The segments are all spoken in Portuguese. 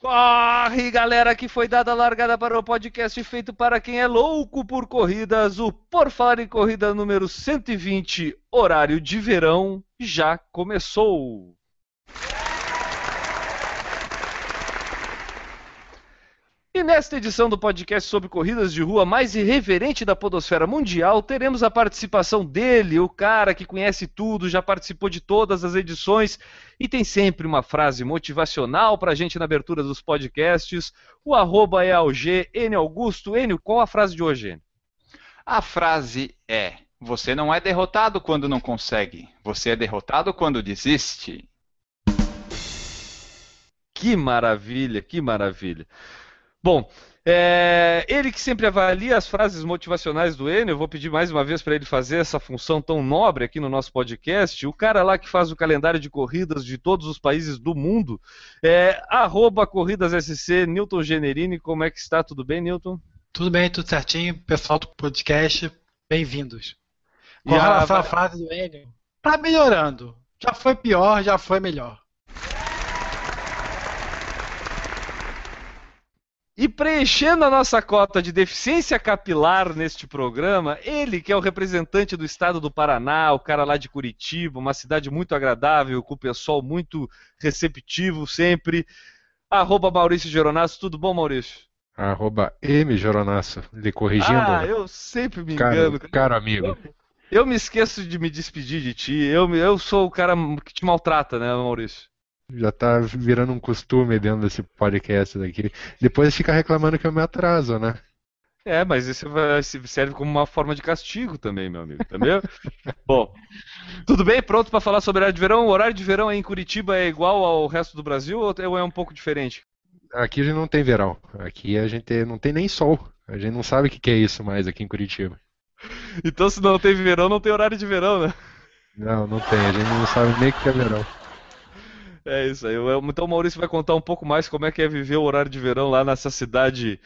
Corre, galera, que foi dada a largada para o podcast feito para quem é louco por corridas. O Por Falar em Corrida número 120, horário de verão, já começou. E nesta edição do podcast sobre corridas de rua mais irreverente da podosfera mundial, teremos a participação dele, o cara que conhece tudo, já participou de todas as edições e tem sempre uma frase motivacional pra gente na abertura dos podcasts. O arroba é AUG, N Augusto. Enio, qual a frase de hoje? Enio? A frase é: Você não é derrotado quando não consegue, você é derrotado quando desiste. Que maravilha, que maravilha. Bom, é, ele que sempre avalia as frases motivacionais do Enio, eu vou pedir mais uma vez para ele fazer essa função tão nobre aqui no nosso podcast. O cara lá que faz o calendário de corridas de todos os países do mundo, é arroba corridassc, Newton Generini. Como é que está? Tudo bem, Newton? Tudo bem, tudo certinho. Pessoal do podcast, bem-vindos. Com E a- relação à frase do Enio, tá melhorando. Já foi pior, já foi melhor. E preenchendo a nossa cota de deficiência capilar neste programa, ele que é o representante do estado do Paraná, o cara lá de Curitiba, uma cidade muito agradável, com o pessoal muito receptivo sempre. Arroba Maurício Geronasso, tudo bom, Maurício? Arroba M Joronasso, lhe corrigindo. Ah, eu sempre me engano. caro, caro amigo. Eu me esqueço de me despedir de ti. Eu, eu sou o cara que te maltrata, né, Maurício? Já tá virando um costume dentro desse podcast daqui. Depois fica reclamando que eu me atraso, né? É, mas isso serve como uma forma de castigo também, meu amigo, entendeu? Bom, tudo bem? Pronto para falar sobre horário de verão? O horário de verão aí em Curitiba é igual ao resto do Brasil ou é um pouco diferente? Aqui a gente não tem verão. Aqui a gente não tem nem sol. A gente não sabe o que que é isso mais aqui em Curitiba. Então, se não tem verão, não tem horário de verão, né? Não, não tem. A gente não sabe nem o que é verão. É isso aí. Então, o Maurício vai contar um pouco mais como é que é viver o horário de verão lá nessa cidade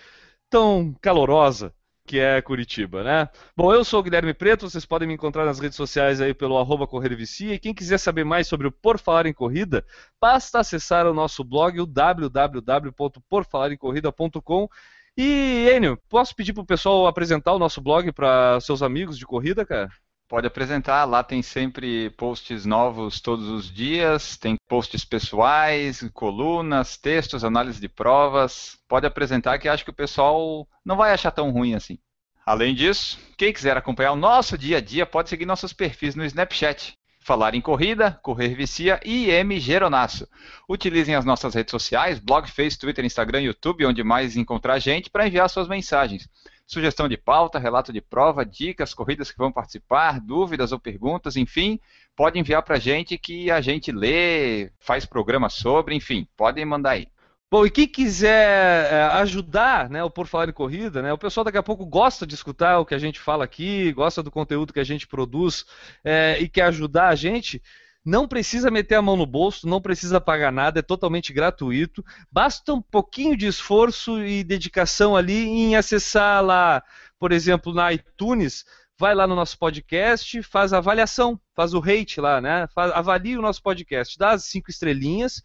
tão calorosa que é Curitiba, né? Bom, eu sou o Guilherme Preto, vocês podem me encontrar nas redes sociais aí pelo arroba Vicia, e quem quiser saber mais sobre o Por Falar em Corrida, basta acessar o nosso blog, o www.porfalaremcorrida.com. E, Enio, posso pedir pro pessoal apresentar o nosso blog para seus amigos de corrida, cara? Pode apresentar, lá tem sempre posts novos todos os dias, tem posts pessoais, colunas, textos, análise de provas. Pode apresentar que acho que o pessoal não vai achar tão ruim assim. Além disso, quem quiser acompanhar o nosso dia a dia pode seguir nossos perfis no Snapchat. Falar em Corrida, Correr Vicia e M Geronasso. Utilizem as nossas redes sociais, blog, Face, Twitter, Instagram, YouTube, onde mais encontrar gente, para enviar suas mensagens. Sugestão de pauta, relato de prova, dicas, corridas que vão participar, dúvidas ou perguntas, enfim, pode enviar para a gente que a gente lê, faz programa sobre, enfim, podem mandar aí. Bom, e quem quiser é, ajudar, né, o Por Falar em Corrida, né, o pessoal daqui a pouco gosta de escutar o que a gente fala aqui, gosta do conteúdo que a gente produz é, e quer ajudar a gente, não precisa meter a mão no bolso, não precisa pagar nada, é totalmente gratuito. Basta um pouquinho de esforço e dedicação ali em acessar lá, por exemplo, na iTunes, vai lá no nosso podcast, faz a avaliação, faz o rate lá, né? Faz, avalia o nosso podcast, dá as cinco estrelinhas,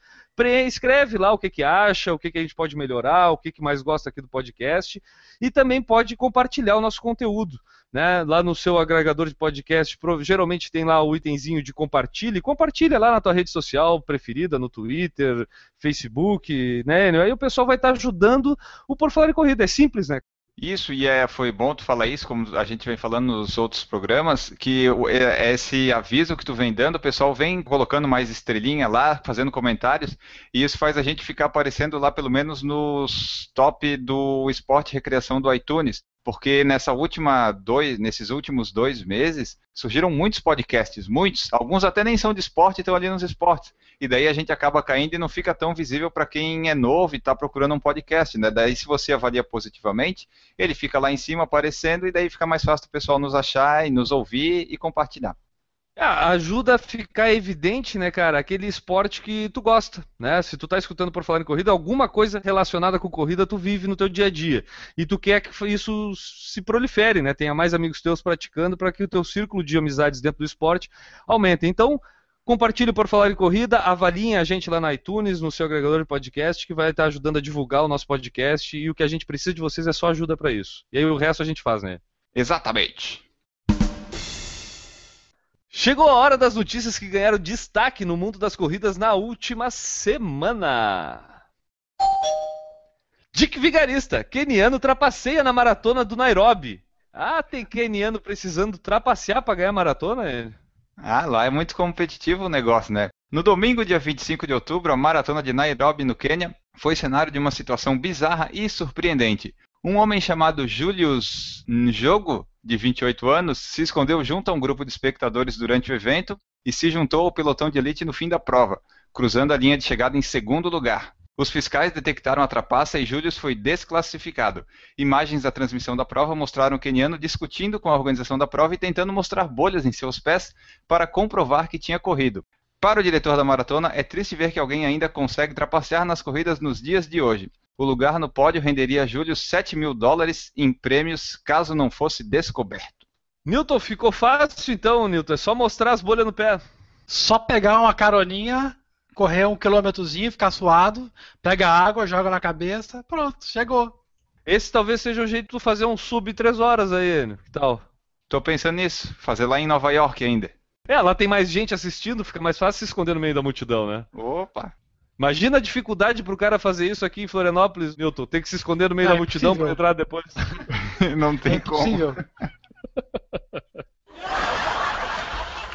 escreve lá o que, que acha, o que, que a gente pode melhorar, o que, que mais gosta aqui do podcast, e também pode compartilhar o nosso conteúdo. Né, lá no seu agregador de podcast, geralmente tem lá o itemzinho de compartilhe, compartilha lá na tua rede social preferida, no Twitter, Facebook, né? Aí o pessoal vai estar ajudando o Por Falar em Corrida, é simples, né? Isso, e é, foi bom tu falar isso, como a gente vem falando nos outros programas, que o- é- esse aviso que tu vem dando, o pessoal vem colocando mais estrelinha lá, fazendo comentários, e isso faz a gente ficar aparecendo lá pelo menos nos top do esporte e recreação do iTunes. Porque nessa última dois, nesses últimos dois meses surgiram muitos podcasts, muitos, alguns até nem são de esporte, estão ali nos esportes. E daí a gente acaba caindo e não fica tão visível para quem é novo e está procurando um podcast. Né? Daí, se você avalia positivamente, ele fica lá em cima aparecendo e daí fica mais fácil o pessoal nos achar e nos ouvir e compartilhar. É, ajuda a ficar evidente, né, cara, aquele esporte que tu gosta, né? Se tu tá escutando por falar em corrida, alguma coisa relacionada com corrida tu vive no teu dia a dia. E tu quer que isso se prolifere, né? Tenha mais amigos teus praticando para que o teu círculo de amizades dentro do esporte aumente. Então, compartilhe por falar em corrida, avaliem a gente lá na iTunes, no seu agregador de podcast, que vai estar ajudando a divulgar o nosso podcast e o que a gente precisa de vocês é só ajuda para isso. E aí o resto a gente faz, né? Exatamente. Chegou a hora das notícias que ganharam destaque no mundo das corridas na última semana. Dick Vigarista, keniano trapaceia na maratona do Nairobi. Ah, tem keniano precisando trapacear para ganhar maratona? Ah, lá é muito competitivo o negócio, né? No domingo, dia 25 de outubro, a maratona de Nairobi, no Quênia, foi cenário de uma situação bizarra e surpreendente. Um homem chamado Julius Njogo de 28 anos, se escondeu junto a um grupo de espectadores durante o evento e se juntou ao pelotão de elite no fim da prova, cruzando a linha de chegada em segundo lugar. Os fiscais detectaram a trapaça e Julius foi desclassificado. Imagens da transmissão da prova mostraram o keniano discutindo com a organização da prova e tentando mostrar bolhas em seus pés para comprovar que tinha corrido. Para o diretor da maratona, é triste ver que alguém ainda consegue trapacear nas corridas nos dias de hoje. O lugar no pódio renderia a Júlio 7 mil dólares em prêmios caso não fosse descoberto. Newton, ficou fácil então, Newton. É só mostrar as bolhas no pé. Só pegar uma caroninha, correr um quilômetrozinho, ficar suado, pega água, joga na cabeça, pronto, chegou. Esse talvez seja o jeito de tu fazer um sub 3 horas aí. Que tal? Tô pensando nisso, fazer lá em Nova York ainda. É, lá tem mais gente assistindo, fica mais fácil se esconder no meio da multidão, né? Opa! Imagina a dificuldade pro cara fazer isso aqui em Florianópolis, Milton. Tem que se esconder no meio É da multidão impossível. para entrar depois. Não tem É como. impossível.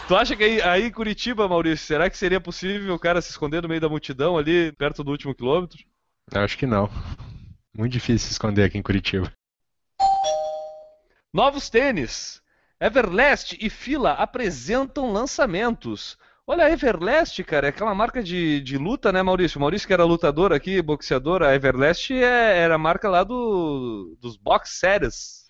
Tu acha que aí, aí em Curitiba, Maurício, será que seria possível o cara se esconder no meio da multidão ali, perto do último quilômetro? Acho que não. Muito difícil se esconder aqui em Curitiba. Novos tênis. Everlast e Fila apresentam lançamentos. Olha, a Everlast, cara, é aquela marca de, de luta, né, Maurício? Maurício que era lutador aqui, boxeador, a Everlast é, era a marca lá do, dos box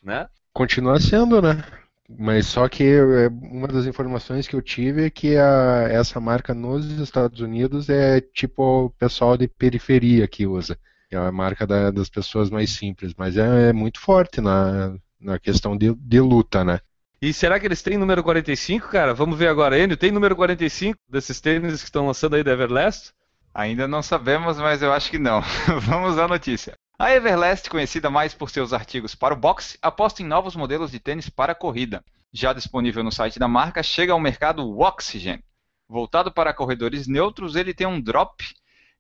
né? Continua sendo, né? Mas só que é, uma das informações que eu tive é que a- essa marca nos Estados Unidos é tipo o pessoal de periferia que usa. É a marca da- das pessoas mais simples, mas é, é muito forte na, na questão de, de luta, né? E será que eles têm número 45, cara? Vamos ver agora, Enio. Tem número 45 desses tênis que estão lançando aí da Everlast? Ainda não sabemos, mas eu acho que não. Vamos à notícia. A Everlast, conhecida mais por seus artigos para o boxe, aposta em novos modelos de tênis para corrida. Já disponível no site da marca, chega ao mercado o Oxygen. Voltado para corredores neutros, ele tem um drop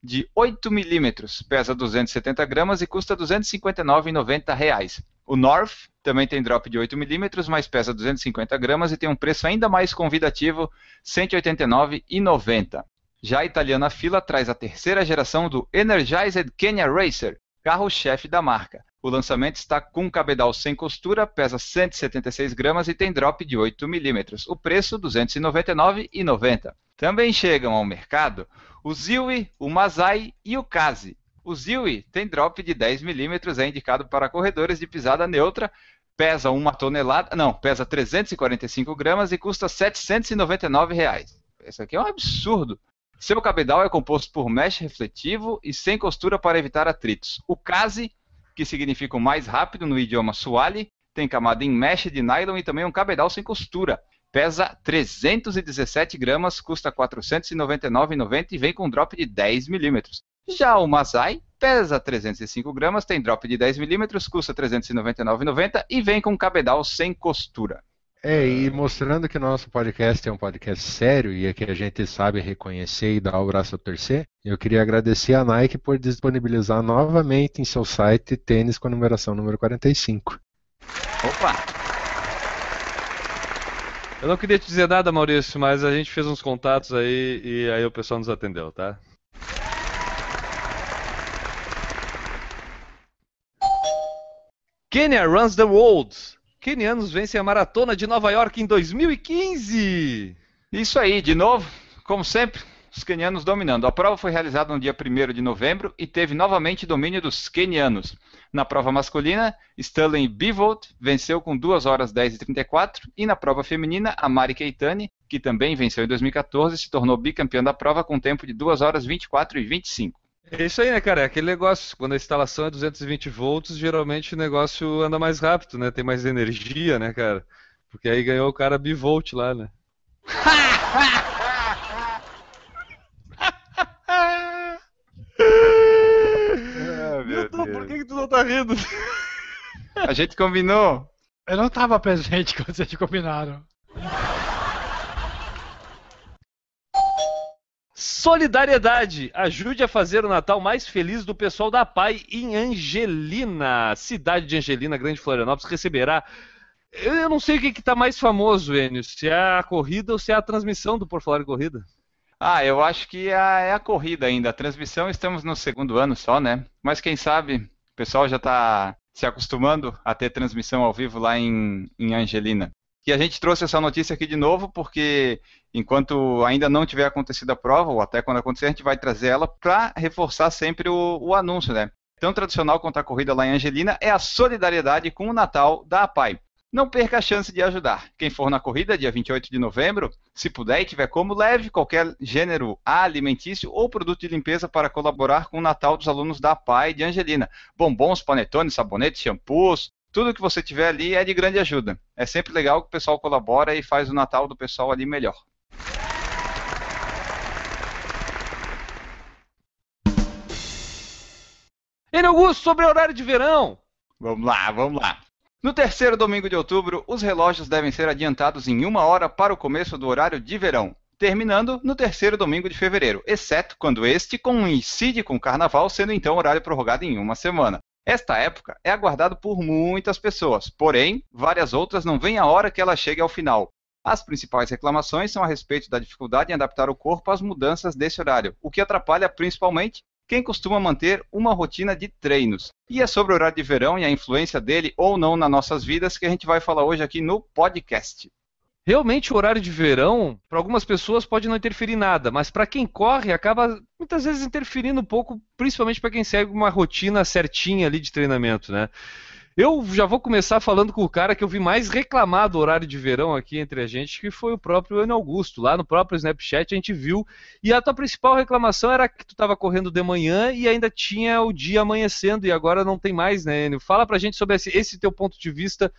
de 8 milímetros, pesa 270 gramas e custa R$ 259,90. O North também tem drop de 8 milímetros, mas pesa 250 gramas e tem um preço ainda mais convidativo, R$ 189,90. Já a italiana Fila traz a terceira geração do Energized Kenya Racer, carro-chefe da marca. O lançamento está com cabedal sem costura, pesa 176 gramas e tem drop de 8 milímetros. O preço R$ 299,90. Também chegam ao mercado o Ziwi, o Masai e o Kazi. O Ziwi tem drop de 10 milímetros, é indicado para corredores de pisada neutra, pesa uma tonelada, não, pesa 345 gramas e custa 799 reais. Isso aqui é um absurdo. Seu cabedal é composto por mesh refletivo e sem costura para evitar atritos. O Kazi, que significa o mais rápido no idioma Swahili, tem camada em mesh de nylon e também um cabedal sem costura. Pesa 317 gramas, custa R$ 499,90 e vem com drop de 10 milímetros. Já o Masai pesa 305 gramas, tem drop de 10 milímetros, custa R$ 399,90 e vem com cabedal sem costura. É, e mostrando que o nosso podcast é um podcast sério e é que a gente sabe reconhecer e dar o braço a torcer, eu queria agradecer a Nike por disponibilizar novamente em seu site tênis com a numeração número 45. Opa! Eu não queria te dizer nada, Maurício, mas a gente fez uns contatos aí e aí o pessoal nos atendeu, tá? Kenya runs the world. Kenianos vencem a maratona de Nova York em 2015. Isso aí, de novo, como sempre, os quenianos dominando. A prova foi realizada no dia 1 de novembro e teve novamente domínio dos quenianos. Na prova masculina, Stanley Bivolt venceu com 2 horas 10 e 34 e na prova feminina, a Mari Keitani, que também venceu em 2014 e se tornou bicampeão da prova com tempo de 2 horas 24 e 25. É isso aí, né, cara? É aquele negócio, quando a instalação é 220 volts, geralmente o negócio anda mais rápido, né? Tem mais energia, né, cara? Porque aí ganhou o cara bivolt lá, né? Ah, meu Milton, por Deus. que, que tu não tá rindo? A gente combinou. Eu não estava presente quando vocês combinaram. Solidariedade. Ajude a fazer o Natal mais feliz do pessoal da PAI em Angelina. Cidade de Angelina, Grande Florianópolis, receberá. Eu não sei o que está mais famoso, Enio. Se é a corrida ou se é a transmissão do Por Falar em Corrida. Ah, eu acho que é a, é corrida ainda. A transmissão estamos no segundo ano só, né? Mas quem sabe o pessoal já está se acostumando a ter transmissão ao vivo lá em, em Angelina. E a gente trouxe essa notícia aqui de novo porque enquanto ainda não tiver acontecido a prova, ou até quando acontecer, a gente vai trazer ela para reforçar sempre o, o anúncio, né? Tão tradicional quanto a corrida lá em Angelina é a solidariedade com o Natal da APAI. Não perca a chance de ajudar. Quem for na corrida, dia 28 de novembro, se puder e tiver como, leve qualquer gênero alimentício ou produto de limpeza para colaborar com o Natal dos alunos da PAI de Angelina. Bombons, panetones, sabonetes, shampoos, tudo que você tiver ali é de grande ajuda. É sempre legal que o pessoal colabora e faz o Natal do pessoal ali melhor. Enio Augusto, sobre horário de verão. Vamos lá, vamos lá. No terceiro domingo de outubro, os relógios devem ser adiantados em uma hora para o começo do horário de verão, terminando no terceiro domingo de fevereiro, exceto quando este coincide com o carnaval, sendo então horário prorrogado em uma semana. Esta época é aguardado por muitas pessoas, porém, várias outras não veem a hora que ela chegue ao final. As principais reclamações são a respeito da dificuldade em adaptar o corpo às mudanças desse horário, o que atrapalha principalmente quem costuma manter uma rotina de treinos. E é sobre o horário de verão e a influência dele ou não nas nossas vidas que a gente vai falar hoje aqui no podcast. Realmente o horário de verão, para algumas pessoas pode não interferir nada, mas para quem corre acaba muitas vezes interferindo um pouco, principalmente para quem segue uma rotina certinha ali de treinamento, né? Eu já vou começar falando com o cara que eu vi mais reclamar do horário de verão aqui entre a gente, que foi o próprio Ano Augusto. Lá no próprio Snapchat a gente viu. E a tua principal reclamação era que tu estava correndo de manhã e ainda tinha o dia amanhecendo e agora não tem mais, né, Enio? Fala pra gente sobre esse, esse teu ponto de vista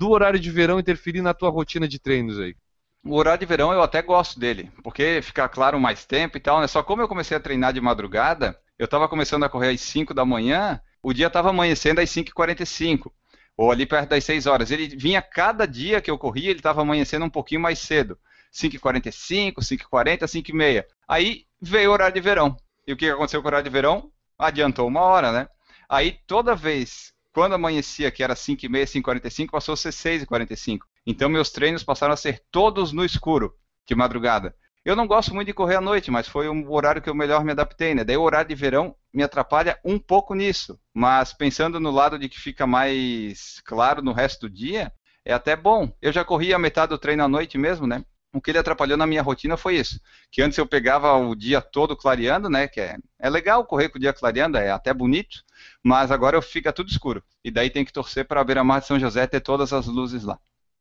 do horário de verão interferir na tua rotina de treinos aí. O horário de verão eu até gosto dele, porque fica claro mais tempo e tal, né? Só como eu comecei a treinar de madrugada, eu estava começando a correr às 5 da manhã, o dia estava amanhecendo às 5h45, ou ali perto das 6 horas. Ele vinha cada dia que eu corria, ele estava amanhecendo um pouquinho mais cedo. 5h45, 5h40, 5h30. Aí veio o horário de verão. E o que aconteceu com o horário de verão? Adiantou uma hora, né? Aí toda vez, quando amanhecia, que era 5h30, 5h45, passou a ser 6h45. Então meus treinos passaram a ser todos no escuro, de madrugada. Eu não gosto muito de correr à noite, mas foi o horário que eu melhor me adaptei, né? Daí o horário de verão me atrapalha um pouco nisso. Mas pensando no lado de que fica mais claro no resto do dia, é até bom. Eu já corri a metade do treino à noite mesmo, né? O que ele atrapalhou na minha rotina foi isso. Que antes eu pegava o dia todo clareando, né? Que é, é legal correr com o dia clareando, é até bonito. Mas agora fica tudo escuro. E daí tem que torcer para a beira-mar de São José ter todas as luzes lá.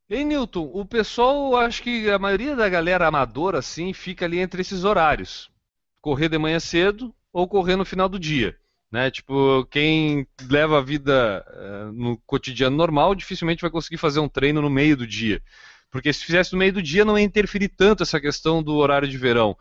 Ei, Newton, o pessoal, acho que a maioria da galera amadora, assim, fica ali entre esses horários. Correr de manhã cedo ou correr no final do dia. Né? Tipo, quem leva a vida uh, no cotidiano normal dificilmente vai conseguir fazer um treino no meio do dia. Porque se fizesse no meio do dia não ia interferir tanto essa questão do horário de verão.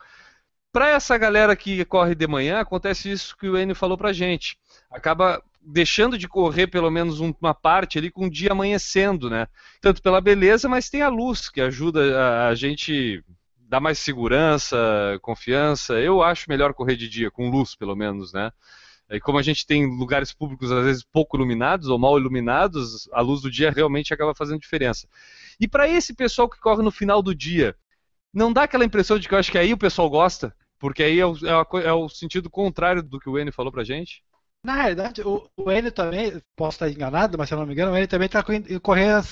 Para essa galera que corre de manhã, acontece isso que o Enio falou pra gente. Acaba deixando de correr pelo menos uma parte ali com o dia amanhecendo, né? Tanto pela beleza, mas tem a luz que ajuda a, gente dar mais segurança, confiança. Eu acho melhor correr de dia, com luz pelo menos, né? E como a gente tem lugares públicos às vezes pouco iluminados ou mal iluminados, a luz do dia realmente acaba fazendo diferença. E para esse pessoal que corre no final do dia, não dá aquela impressão de que eu acho que aí o pessoal gosta? Porque aí é o, é o sentido contrário do que o N falou pra gente? Na realidade, o, o Enio também, posso estar enganado, mas se eu não me engano, o Enio também está correndo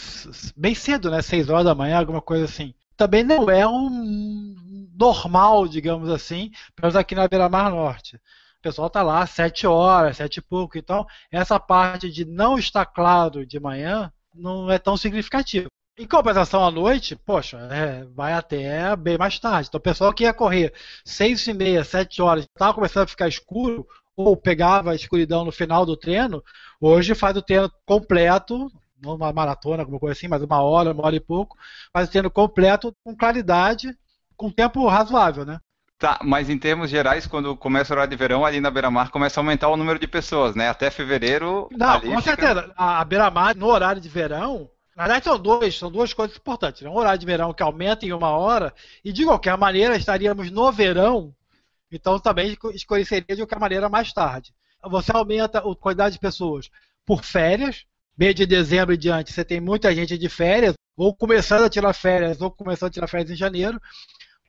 bem cedo, né? 6 horas da manhã, alguma coisa assim. Também não é um normal, digamos assim, pelo menos aqui na Beira-Mar Norte. O pessoal está lá 7 horas, 7 e pouco. Então, essa parte de não estar claro de manhã não é tão significativa. Em compensação à noite, poxa, é, vai até bem mais tarde. Então o pessoal que ia correr 6 e meia, 7 horas, estava começando a ficar escuro, ou pegava a escuridão no final do treino, hoje faz o treino completo, não uma maratona, alguma coisa assim, mas uma hora, uma hora e pouco, faz o treino completo com claridade, com tempo razoável, né? Tá, mas em termos gerais, quando começa o horário de verão, ali na Beira-Mar começa a aumentar o número de pessoas, né? Até fevereiro. Não, com fica... certeza. A Beira-Mar, no horário de verão, na verdade, são, dois, são duas coisas importantes. Né? Um horário de verão que aumenta em uma hora, e de qualquer maneira estaríamos no verão, então também escureceria de qualquer maneira mais tarde. Você aumenta a quantidade de pessoas por férias, mês de dezembro e diante, você tem muita gente de férias, ou começando a tirar férias, ou começando a tirar férias em janeiro,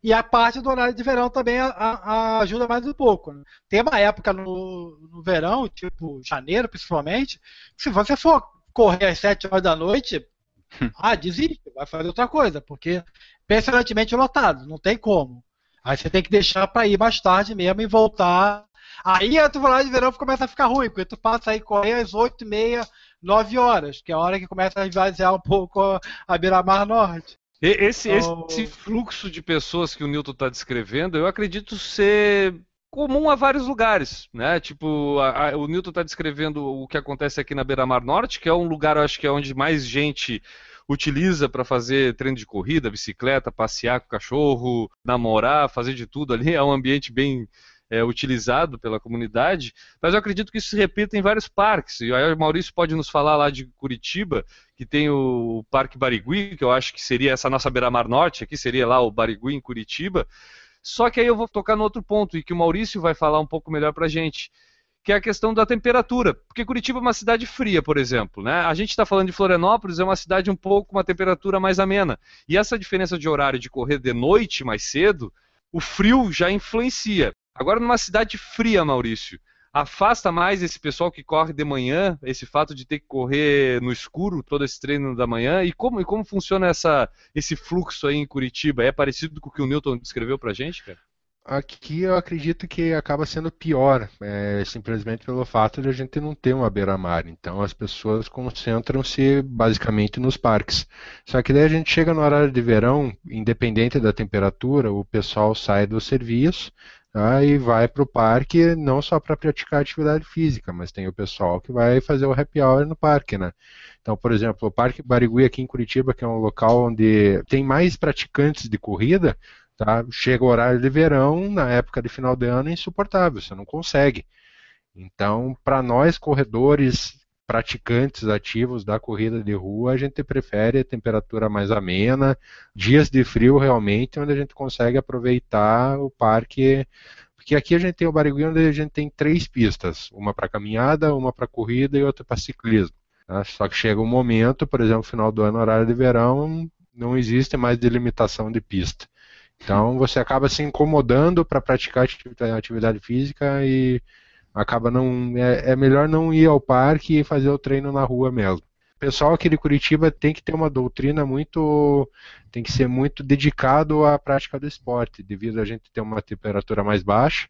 e a parte do horário de verão também a, a ajuda mais um pouco. Né? Tem uma época no, no verão, tipo janeiro principalmente, que se você for correr às 7 horas da noite, ah, desiste, vai fazer outra coisa, porque impressionantemente lotado, não tem como. Aí você tem que deixar para ir mais tarde mesmo e voltar. Aí a tua de verão começa a ficar ruim, porque tu passa aí correr às 8 e meia, 9 horas, que é a hora que começa a esvaziar um pouco a beira-mar norte. Esse, então... esse fluxo de pessoas que o Newton está descrevendo, eu acredito ser comum a vários lugares, né? Tipo, a, a, o Newton está descrevendo o que acontece aqui na Beira-Mar Norte, que é um lugar, eu acho que é onde mais gente utiliza para fazer treino de corrida, bicicleta, passear com o cachorro, namorar, fazer de tudo ali. É um ambiente bem é, utilizado pela comunidade, mas eu acredito que isso se repita em vários parques. E aí o Maurício pode nos falar lá de Curitiba, que tem o Parque Barigui, que eu acho que seria essa nossa beira-mar norte, aqui seria lá o Barigui em Curitiba. Só que aí eu vou tocar no outro ponto, e que o Maurício vai falar um pouco melhor para a gente, que é a questão da temperatura. Porque Curitiba é uma cidade fria, por exemplo. Né? A gente está falando de Florianópolis, é uma cidade um pouco com uma temperatura mais amena. E essa diferença de horário de correr de noite mais cedo, o frio já influencia. Agora, numa cidade fria, Maurício, afasta mais esse pessoal que corre de manhã, esse fato de ter que correr no escuro, todo esse treino da manhã, e como, e como funciona essa, esse fluxo aí em Curitiba? É parecido com o que o Newton descreveu pra gente, cara? Aqui eu acredito que acaba sendo pior, é, simplesmente pelo fato de a gente não ter uma beira-mar. Então as pessoas concentram-se basicamente nos parques. Só que daí a gente chega no horário de verão, independente da temperatura, o pessoal sai do serviço, Tá? e vai para o parque não só para praticar atividade física, mas tem o pessoal que vai fazer o happy hour no parque, né? Então, por exemplo, o Parque Barigui aqui em Curitiba, que é um local onde tem mais praticantes de corrida, tá? chega o horário de verão, na época de final de ano, é insuportável, você não consegue. Então, para nós corredores praticantes ativos da corrida de rua, a gente prefere a temperatura mais amena, dias de frio realmente, onde a gente consegue aproveitar o parque. Porque aqui a gente tem o Barigui, onde a gente tem três pistas: uma para caminhada, uma para corrida e outra para ciclismo. Tá? Só que chega um momento, por exemplo, final do ano, horário de verão, não existe mais delimitação de pista. Então você acaba se incomodando para praticar atividade física e acaba não. É, é, melhor não ir ao parque e fazer o treino na rua mesmo. O pessoal aqui de Curitiba tem que ter uma doutrina muito. tem que ser muito dedicado à prática do esporte, devido a gente ter uma temperatura mais baixa.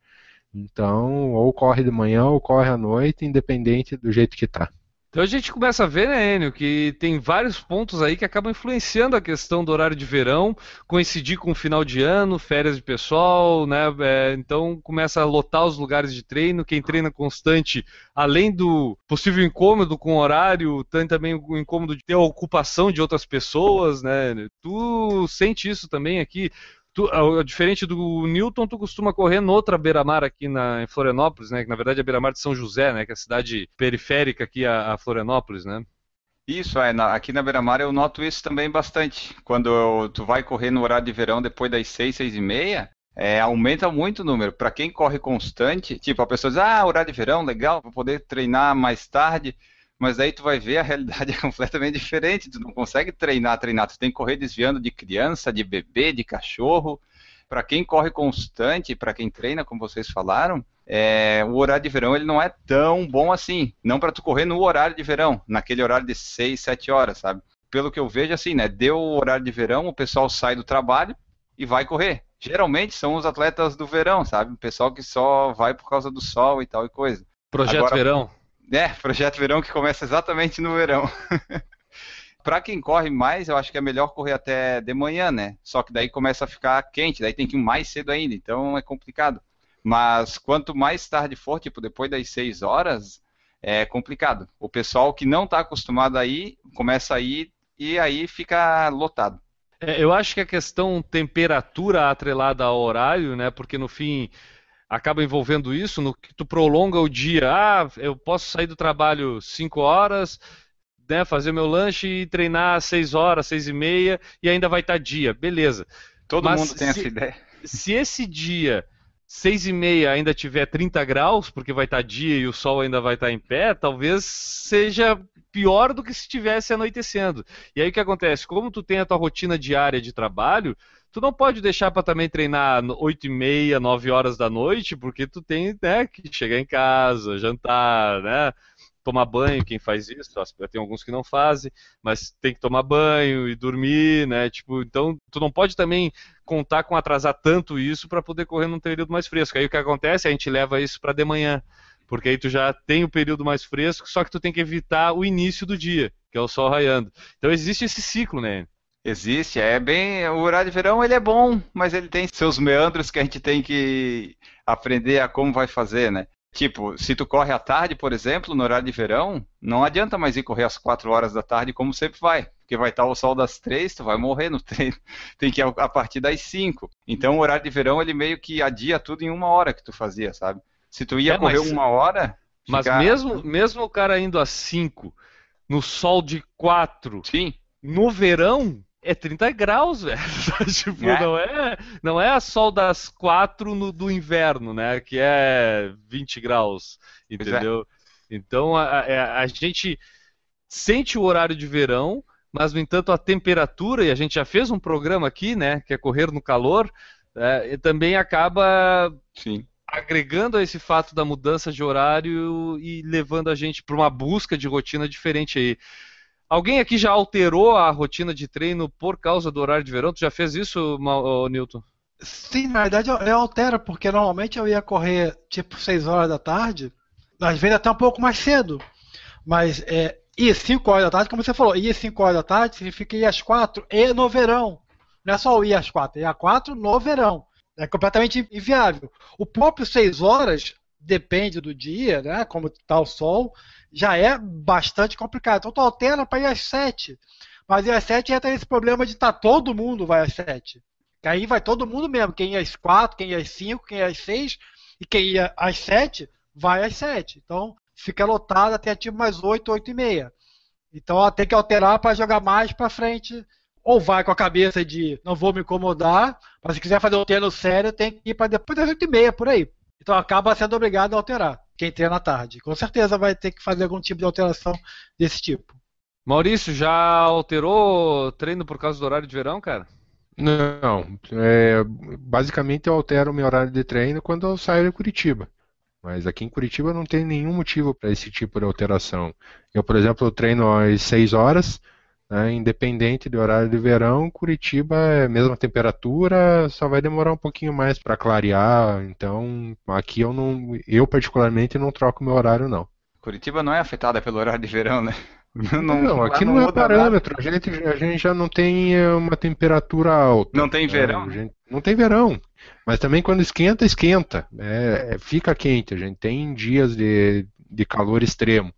Então, ou corre de manhã ou corre à noite, independente do jeito que está. Então a gente começa a ver, né, Enio, que tem vários pontos aí que acabam influenciando a questão do horário de verão, coincidir com o final de ano, férias de pessoal, né? É, então começa a lotar os lugares de treino. Quem treina constante, além do possível incômodo com o horário, tem também o incômodo de ter a ocupação de outras pessoas, né? Tu sente isso também aqui? Tu, diferente do Newton, tu costuma correr noutra beira-mar aqui na, em Florianópolis, né? Que na verdade é a beira-mar de São José, né? Que é a cidade periférica aqui a, a Florianópolis, né? Isso, é, na, aqui na beira-mar eu noto isso também bastante. Quando eu, tu vai correr no horário de verão depois das seis, seis e meia, é, aumenta muito o número. Para quem corre constante, tipo, a pessoa diz, ah, horário de verão, legal, vou poder treinar mais tarde mas aí tu vai ver a realidade é completamente diferente. Tu não consegue treinar, treinar. Tu tem que correr desviando de criança, de bebê, de cachorro. Para quem corre constante, para quem treina, como vocês falaram, é, o horário de verão ele não é tão bom assim. Não para tu correr no horário de verão, naquele horário de 6, 7 horas, sabe? Pelo que eu vejo, assim, né? Deu o horário de verão, o pessoal sai do trabalho e vai correr. Geralmente são os atletas do verão, sabe? O pessoal que só vai por causa do sol e tal e coisa. Projeto Agora, Verão. É, projeto verão que começa exatamente no verão. para quem corre mais, eu acho que é melhor correr até de manhã, né? Só que daí começa a ficar quente, daí tem que ir mais cedo ainda, então é complicado. Mas quanto mais tarde for, tipo depois das 6 horas, é complicado. O pessoal que não está acostumado a ir, começa a ir e aí fica lotado. É, eu acho que a questão temperatura atrelada ao horário, né? Porque no fim acaba envolvendo isso, no que tu prolonga o dia. Ah, eu posso sair do trabalho 5 horas, né, fazer meu lanche e treinar às 6 horas, 6 e meia, e ainda vai estar dia. Beleza. Todo Mas mundo tem se, essa ideia. Se esse dia, 6 e meia, ainda tiver 30 graus, porque vai estar dia e o sol ainda vai estar em pé, talvez seja pior do que se estivesse anoitecendo. E aí o que acontece? Como tu tem a tua rotina diária de trabalho, tu não pode deixar para também treinar 8 e meia, 9 horas da noite, porque tu tem né, que chegar em casa, jantar, né? Tomar banho, quem faz isso, tem alguns que não fazem, mas tem que tomar banho e dormir, né? Tipo, então tu não pode também contar com atrasar tanto isso para poder correr num período mais fresco. Aí o que acontece? A gente leva isso para de manhã, porque aí tu já tem o período mais fresco, só que tu tem que evitar o início do dia, que é o sol raiando. Então existe esse ciclo, né? Existe, é bem. O horário de verão ele é bom, mas ele tem seus meandros que a gente tem que aprender a como vai fazer, né? Tipo, se tu corre à tarde, por exemplo, no horário de verão, não adianta mais ir correr às 4 horas da tarde como sempre vai. Porque vai estar o sol das 3, tu vai morrer no treino. Tem que ir a partir das 5. Então o horário de verão, ele meio que adia tudo em uma hora que tu fazia, sabe? Se tu ia é, correr mas, uma hora. Mas ficar... mesmo, mesmo o cara indo às 5, no sol de 4, Sim. no verão, é 30 graus, velho. tipo, é. não é, não é a sol das 4 no, do inverno, né? Que é 20 graus, é. entendeu? É. Então a, a, é, a, gente sente o horário de verão, mas no entanto a temperatura, e a gente já fez um programa aqui, né? Que é correr no calor, é, também acaba Sim. agregando a esse fato da mudança de horário e levando a gente para uma busca de rotina diferente aí. Alguém aqui já alterou a rotina de treino por causa do horário de verão? Tu já fez isso, Newton? Sim, na verdade eu, eu altero, porque normalmente eu ia correr tipo 6 horas da tarde, às vezes até um pouco mais cedo. Mas é, ir 5 horas da tarde, como você falou, ir 5 horas da tarde significa ir às 4 e no verão. Não é só ir às 4, é ir às 4 no verão. É completamente inviável. O próprio 6 horas depende do dia, né? Como está o sol, já é bastante complicado. Então tu altera para ir às 7. Mas ir às 7 entra esse problema de tá, todo mundo vai às 7. Que aí vai todo mundo mesmo. Quem ia às 4, quem ia às 5, quem ia às 6 e quem ia às 7 vai às 7. Então fica lotado até tipo mais 8, 8 e meia. Então tem que alterar para jogar mais para frente. Ou vai com a cabeça de não vou me incomodar, mas se quiser fazer o treino sério, tem que ir para depois das 8 e meia, por aí. Então acaba sendo obrigado a alterar quem treina à tarde. Com certeza vai ter que fazer algum tipo de alteração desse tipo. Maurício, já alterou treino por causa do horário de verão, cara? Não. É, basicamente eu altero o meu horário de treino quando eu saio de Curitiba. Mas aqui em Curitiba não tem nenhum motivo para esse tipo de alteração. Eu, por exemplo, eu treino às 6 horas, né, independente do horário de verão, Curitiba é a mesma temperatura, só vai demorar um pouquinho mais para clarear. Então, aqui eu não, eu particularmente não troco meu horário não. Curitiba não é afetada pelo horário de verão, né? Não, não aqui não, não é parâmetro. A gente, a gente já não tem eh, uma temperatura alta. Não tem verão? Né? Gente, não tem verão. Mas também quando esquenta, esquenta. É, é, fica quente. A gente tem dias de, de calor extremo.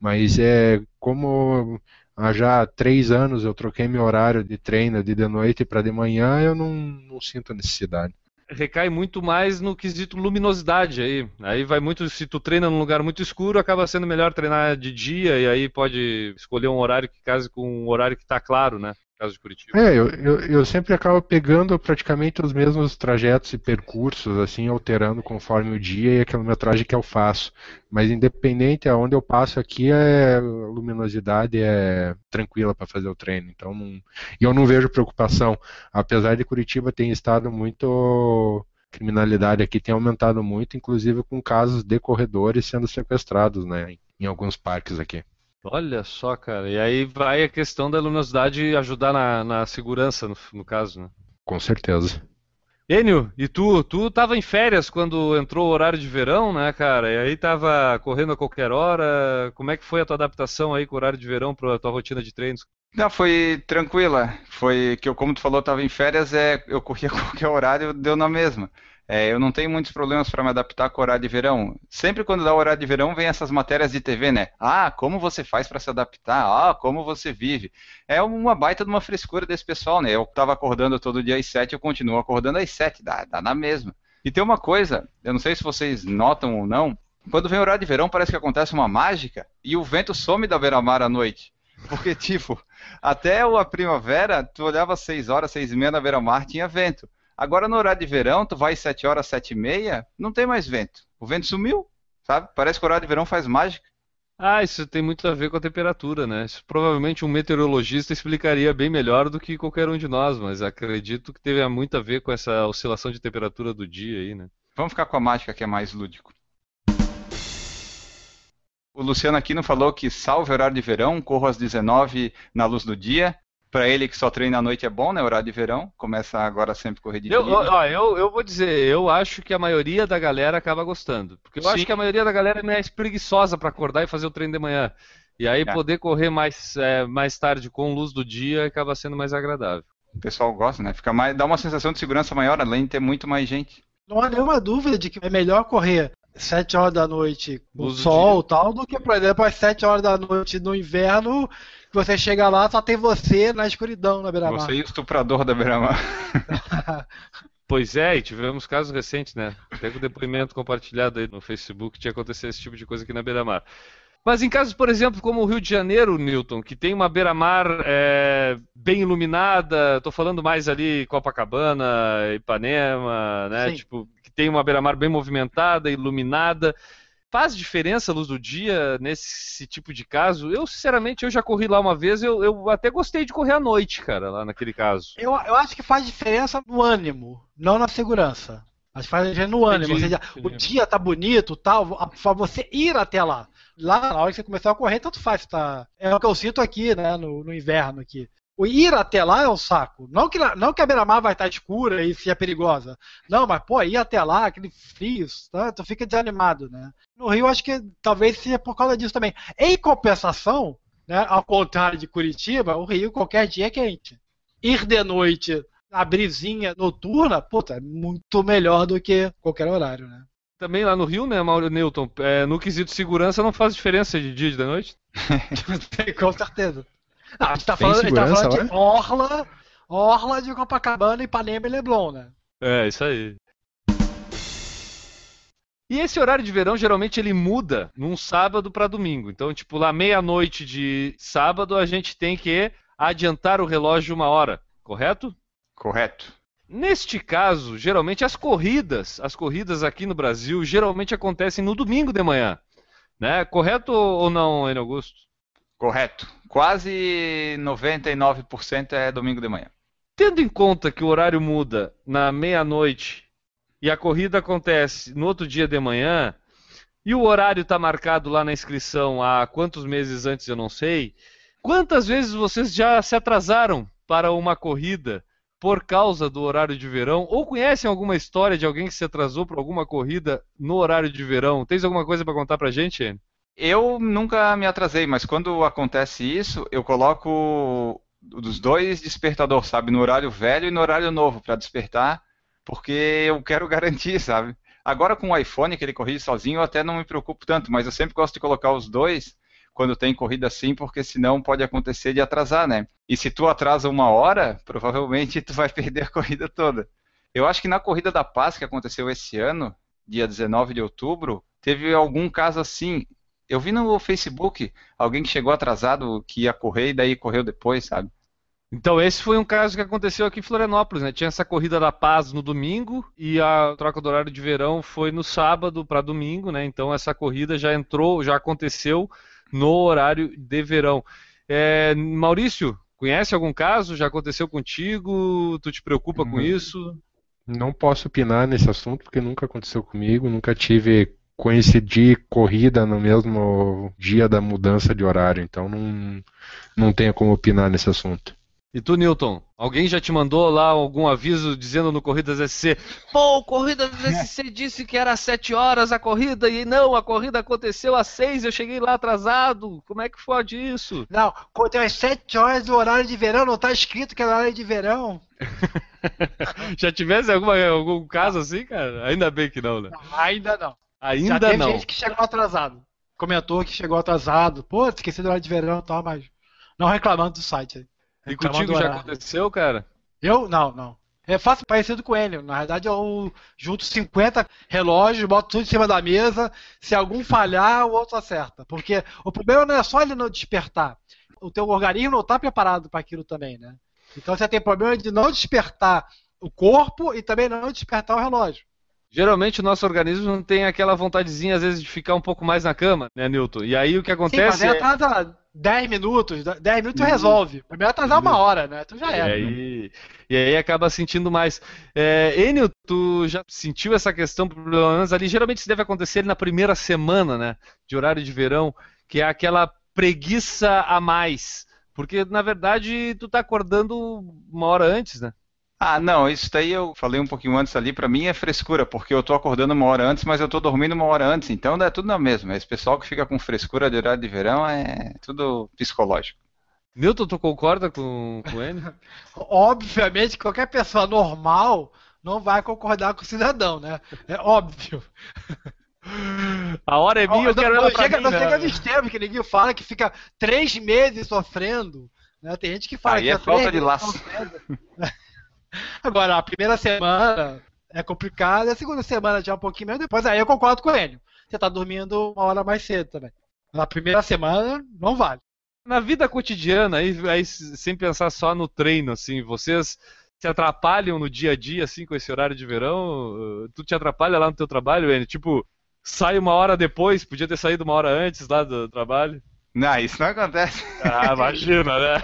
Mas é como há já três anos eu troquei meu horário de treino de de noite para de manhã, eu não, não sinto necessidade. Recai muito mais no quesito luminosidade aí. Aí vai muito, se tu treina num lugar muito escuro, acaba sendo melhor treinar de dia e aí pode escolher um horário que case com um horário que está claro, né? Caso de Curitiba? É, eu, eu, eu, sempre acabo pegando praticamente os mesmos trajetos e percursos, assim, alterando conforme o dia e a quilometragem que eu faço. Mas independente aonde eu passo aqui, é, a luminosidade é tranquila para fazer o treino. Então, não, eu não vejo preocupação. Apesar de Curitiba ter estado muito criminalidade aqui tem aumentado muito, inclusive com casos de corredores sendo sequestrados, né, em alguns parques aqui. Olha só, cara. E aí vai a questão da luminosidade ajudar na, na segurança, no, no caso, né? Com certeza. Enio, e tu? Tu tava em férias quando entrou o horário de verão, né, cara? E aí tava correndo a qualquer hora. Como é que foi a tua adaptação aí com o horário de verão para a tua rotina de treinos? Não, foi tranquila. Foi que eu, como tu falou, tava em férias, é, eu corria a qualquer horário, deu na mesma. É, eu não tenho muitos problemas para me adaptar com o horário de verão. Sempre quando dá o horário de verão, vem essas matérias de TV, né? Ah, como você faz para se adaptar? Ah, como você vive? É uma baita de uma frescura desse pessoal, né? Eu estava acordando todo dia às 7, eu continuo acordando às 7, dá, dá na mesma. E tem uma coisa, eu não sei se vocês notam ou não, quando vem o horário de verão parece que acontece uma mágica e o vento some da beira-mar à noite. Porque, tipo, até a primavera, tu olhava às 6 horas, 6 e meia na beira-mar, tinha vento. Agora no horário de verão, tu vai 7 horas, 7 e meia, não tem mais vento. O vento sumiu, sabe? Parece que o horário de verão faz mágica. Ah, isso tem muito a ver com a temperatura, né? Isso provavelmente um meteorologista explicaria bem melhor do que qualquer um de nós, mas acredito que teve muito a ver com essa oscilação de temperatura do dia aí, né? Vamos ficar com a mágica que é mais lúdico. O Luciano Aquino falou que salve horário de verão, corro às 19 na luz do dia. Para ele que só treina à noite é bom, né? Horário de verão. Começa agora sempre correr de eu, dia. Ó, eu, eu vou dizer, eu acho que a maioria da galera acaba gostando. Porque eu Sim. acho que a maioria da galera é mais preguiçosa para acordar e fazer o treino de manhã. E aí é. poder correr mais, é, mais tarde com luz do dia acaba sendo mais agradável. O pessoal gosta, né? Fica mais, dá uma sensação de segurança maior, além de ter muito mais gente. Não há nenhuma dúvida de que é melhor correr 7 horas da noite com sol e tal, do que, por exemplo, às 7 horas da noite no inverno que você chega lá, só tem você na escuridão na beira-mar. Você o estuprador da beira-mar. Pois é, e tivemos casos recentes, né? Até com o depoimento compartilhado aí no Facebook tinha acontecido esse tipo de coisa aqui na beira-mar. Mas em casos, por exemplo, como o Rio de Janeiro, Newton, que tem uma beira-mar é, bem iluminada, estou falando mais ali Copacabana, Ipanema, né? Sim. Tipo, que tem uma beira-mar bem movimentada, iluminada. Faz diferença a luz do dia nesse tipo de caso? Eu, sinceramente, eu já corri lá uma vez, eu, eu até gostei de correr à noite, cara, lá naquele caso. Eu, eu acho que faz diferença no ânimo, não na segurança. Que faz diferença no ânimo. Entendi, ou seja, entendi. o dia tá bonito tal, para você ir até lá. Lá, na hora que você começar a correr, tanto faz, tá? É o que eu sinto aqui, né, no, no inverno aqui. O ir até lá é o saco. Não que, não que a beira-mar vai estar escura e seja perigosa. Não, mas, pô, ir até lá, aquele frio, tá? tu fica desanimado, né? No Rio, acho que talvez seja por causa disso também. Em compensação, né, ao contrário de Curitiba, o Rio qualquer dia é quente. Ir de noite na brisinha noturna, puta, é muito melhor do que qualquer horário, né? Também lá no Rio, né, Mauro Newton, é, no quesito segurança não faz diferença de dia e de noite? Com certeza. Não, a gente tá falando, a gente tá falando de Orla, Orla de Copacabana, Ipanema e Leblon, né? É, isso aí. E esse horário de verão geralmente ele muda num sábado para domingo. Então, tipo, lá meia-noite de sábado a gente tem que adiantar o relógio uma hora, correto? Correto. Neste caso, geralmente as corridas, as corridas aqui no Brasil geralmente acontecem no domingo de manhã, né? Correto ou não, Enio Augusto? Correto. Quase 99% é domingo de manhã. Tendo em conta que o horário muda na meia-noite e a corrida acontece no outro dia de manhã, e o horário está marcado lá na inscrição há quantos meses antes eu não sei, quantas vezes vocês já se atrasaram para uma corrida por causa do horário de verão? Ou conhecem alguma história de alguém que se atrasou para alguma corrida no horário de verão? Tens alguma coisa para contar para gente, Anne? Eu nunca me atrasei, mas quando acontece isso, eu coloco dos dois despertador, sabe? No horário velho e no horário novo para despertar, porque eu quero garantir, sabe? Agora com o iPhone, que ele corrige sozinho, eu até não me preocupo tanto, mas eu sempre gosto de colocar os dois quando tem corrida assim, porque senão pode acontecer de atrasar, né? E se tu atrasa uma hora, provavelmente tu vai perder a corrida toda. Eu acho que na corrida da paz que aconteceu esse ano, dia 19 de outubro, teve algum caso assim. Eu vi no Facebook alguém que chegou atrasado, que ia correr e daí correu depois, sabe? Então esse foi um caso que aconteceu aqui em Florianópolis, né? Tinha essa corrida da paz no domingo e a troca do horário de verão foi no sábado para domingo, né? Então essa corrida já entrou, já aconteceu no horário de verão. É, Maurício, conhece algum caso? Já aconteceu contigo? Tu te preocupa com isso? Não posso opinar nesse assunto porque nunca aconteceu comigo, nunca tive coincidir corrida no mesmo dia da mudança de horário, então não, não tenho como opinar nesse assunto. E tu, Newton? Alguém já te mandou lá algum aviso dizendo no Corridas SC? Pô, o Corridas SC disse que era às 7 horas a corrida e não, a corrida aconteceu às 6, eu cheguei lá atrasado. Como é que fode isso? Não, quando tem às 7 horas do horário de verão, não tá escrito que é horário de verão. já tivesse alguma, algum caso assim, cara? Ainda bem que não, né? Não, ainda não. Ainda já teve não. gente que chegou atrasado. Comentou que chegou atrasado. Pô, esqueci do horário de verão e tal, mas não reclamando do site aí. E contigo já aconteceu, cara? Eu? Não, não. Eu faço parecido com ele. Na verdade, eu junto 50 relógios, boto tudo em cima da mesa. Se algum falhar, o outro acerta. Porque o problema não é só ele não despertar. O teu organismo não está preparado para aquilo também, né? Então você tem problema de não despertar o corpo e também não despertar o relógio. Geralmente o nosso organismo não tem aquela vontadezinha, às vezes, de ficar um pouco mais na cama, né, Newton? E aí o que Sim, mas acontece é... atrasa 10 minutos, 10 minutos resolve. Primeiro atrasar uma hora, né? Tu já E era. aí, e aí acaba sentindo mais. É, Enio, tu já sentiu essa questão, pelo menos ali, geralmente isso deve acontecer na primeira semana, né, de horário de verão, que é aquela preguiça a mais. Porque, na verdade, tu tá acordando uma hora antes, né? Ah, não, isso daí eu falei um pouquinho antes ali, pra mim é frescura, porque eu tô acordando uma hora antes, mas eu tô dormindo uma hora antes, então é tudo na mesma. Esse pessoal que fica com frescura de horário de verão é tudo psicológico. Newton, tu concorda com, com o Enio? Obviamente, qualquer pessoa normal não vai concordar com o cidadão, né? É óbvio. A hora é minha, eu quero não ela chega, mim, não né? chega no extremo que ninguém fala que fica três meses sofrendo. Né? Tem gente que fala Aí que é três falta de laço. Agora, a primeira semana é complicada, a segunda semana já é um pouquinho menos, depois aí eu concordo com ele. Você tá dormindo uma hora mais cedo também. Na primeira semana, não vale. Na vida cotidiana, aí, aí sem pensar só no treino, assim, vocês se atrapalham no dia a dia, assim, com esse horário de verão? Tu te atrapalha lá no teu trabalho, Enio? Tipo, sai uma hora depois, podia ter saído uma hora antes lá do trabalho? Não, isso não acontece. Ah, imagina, né?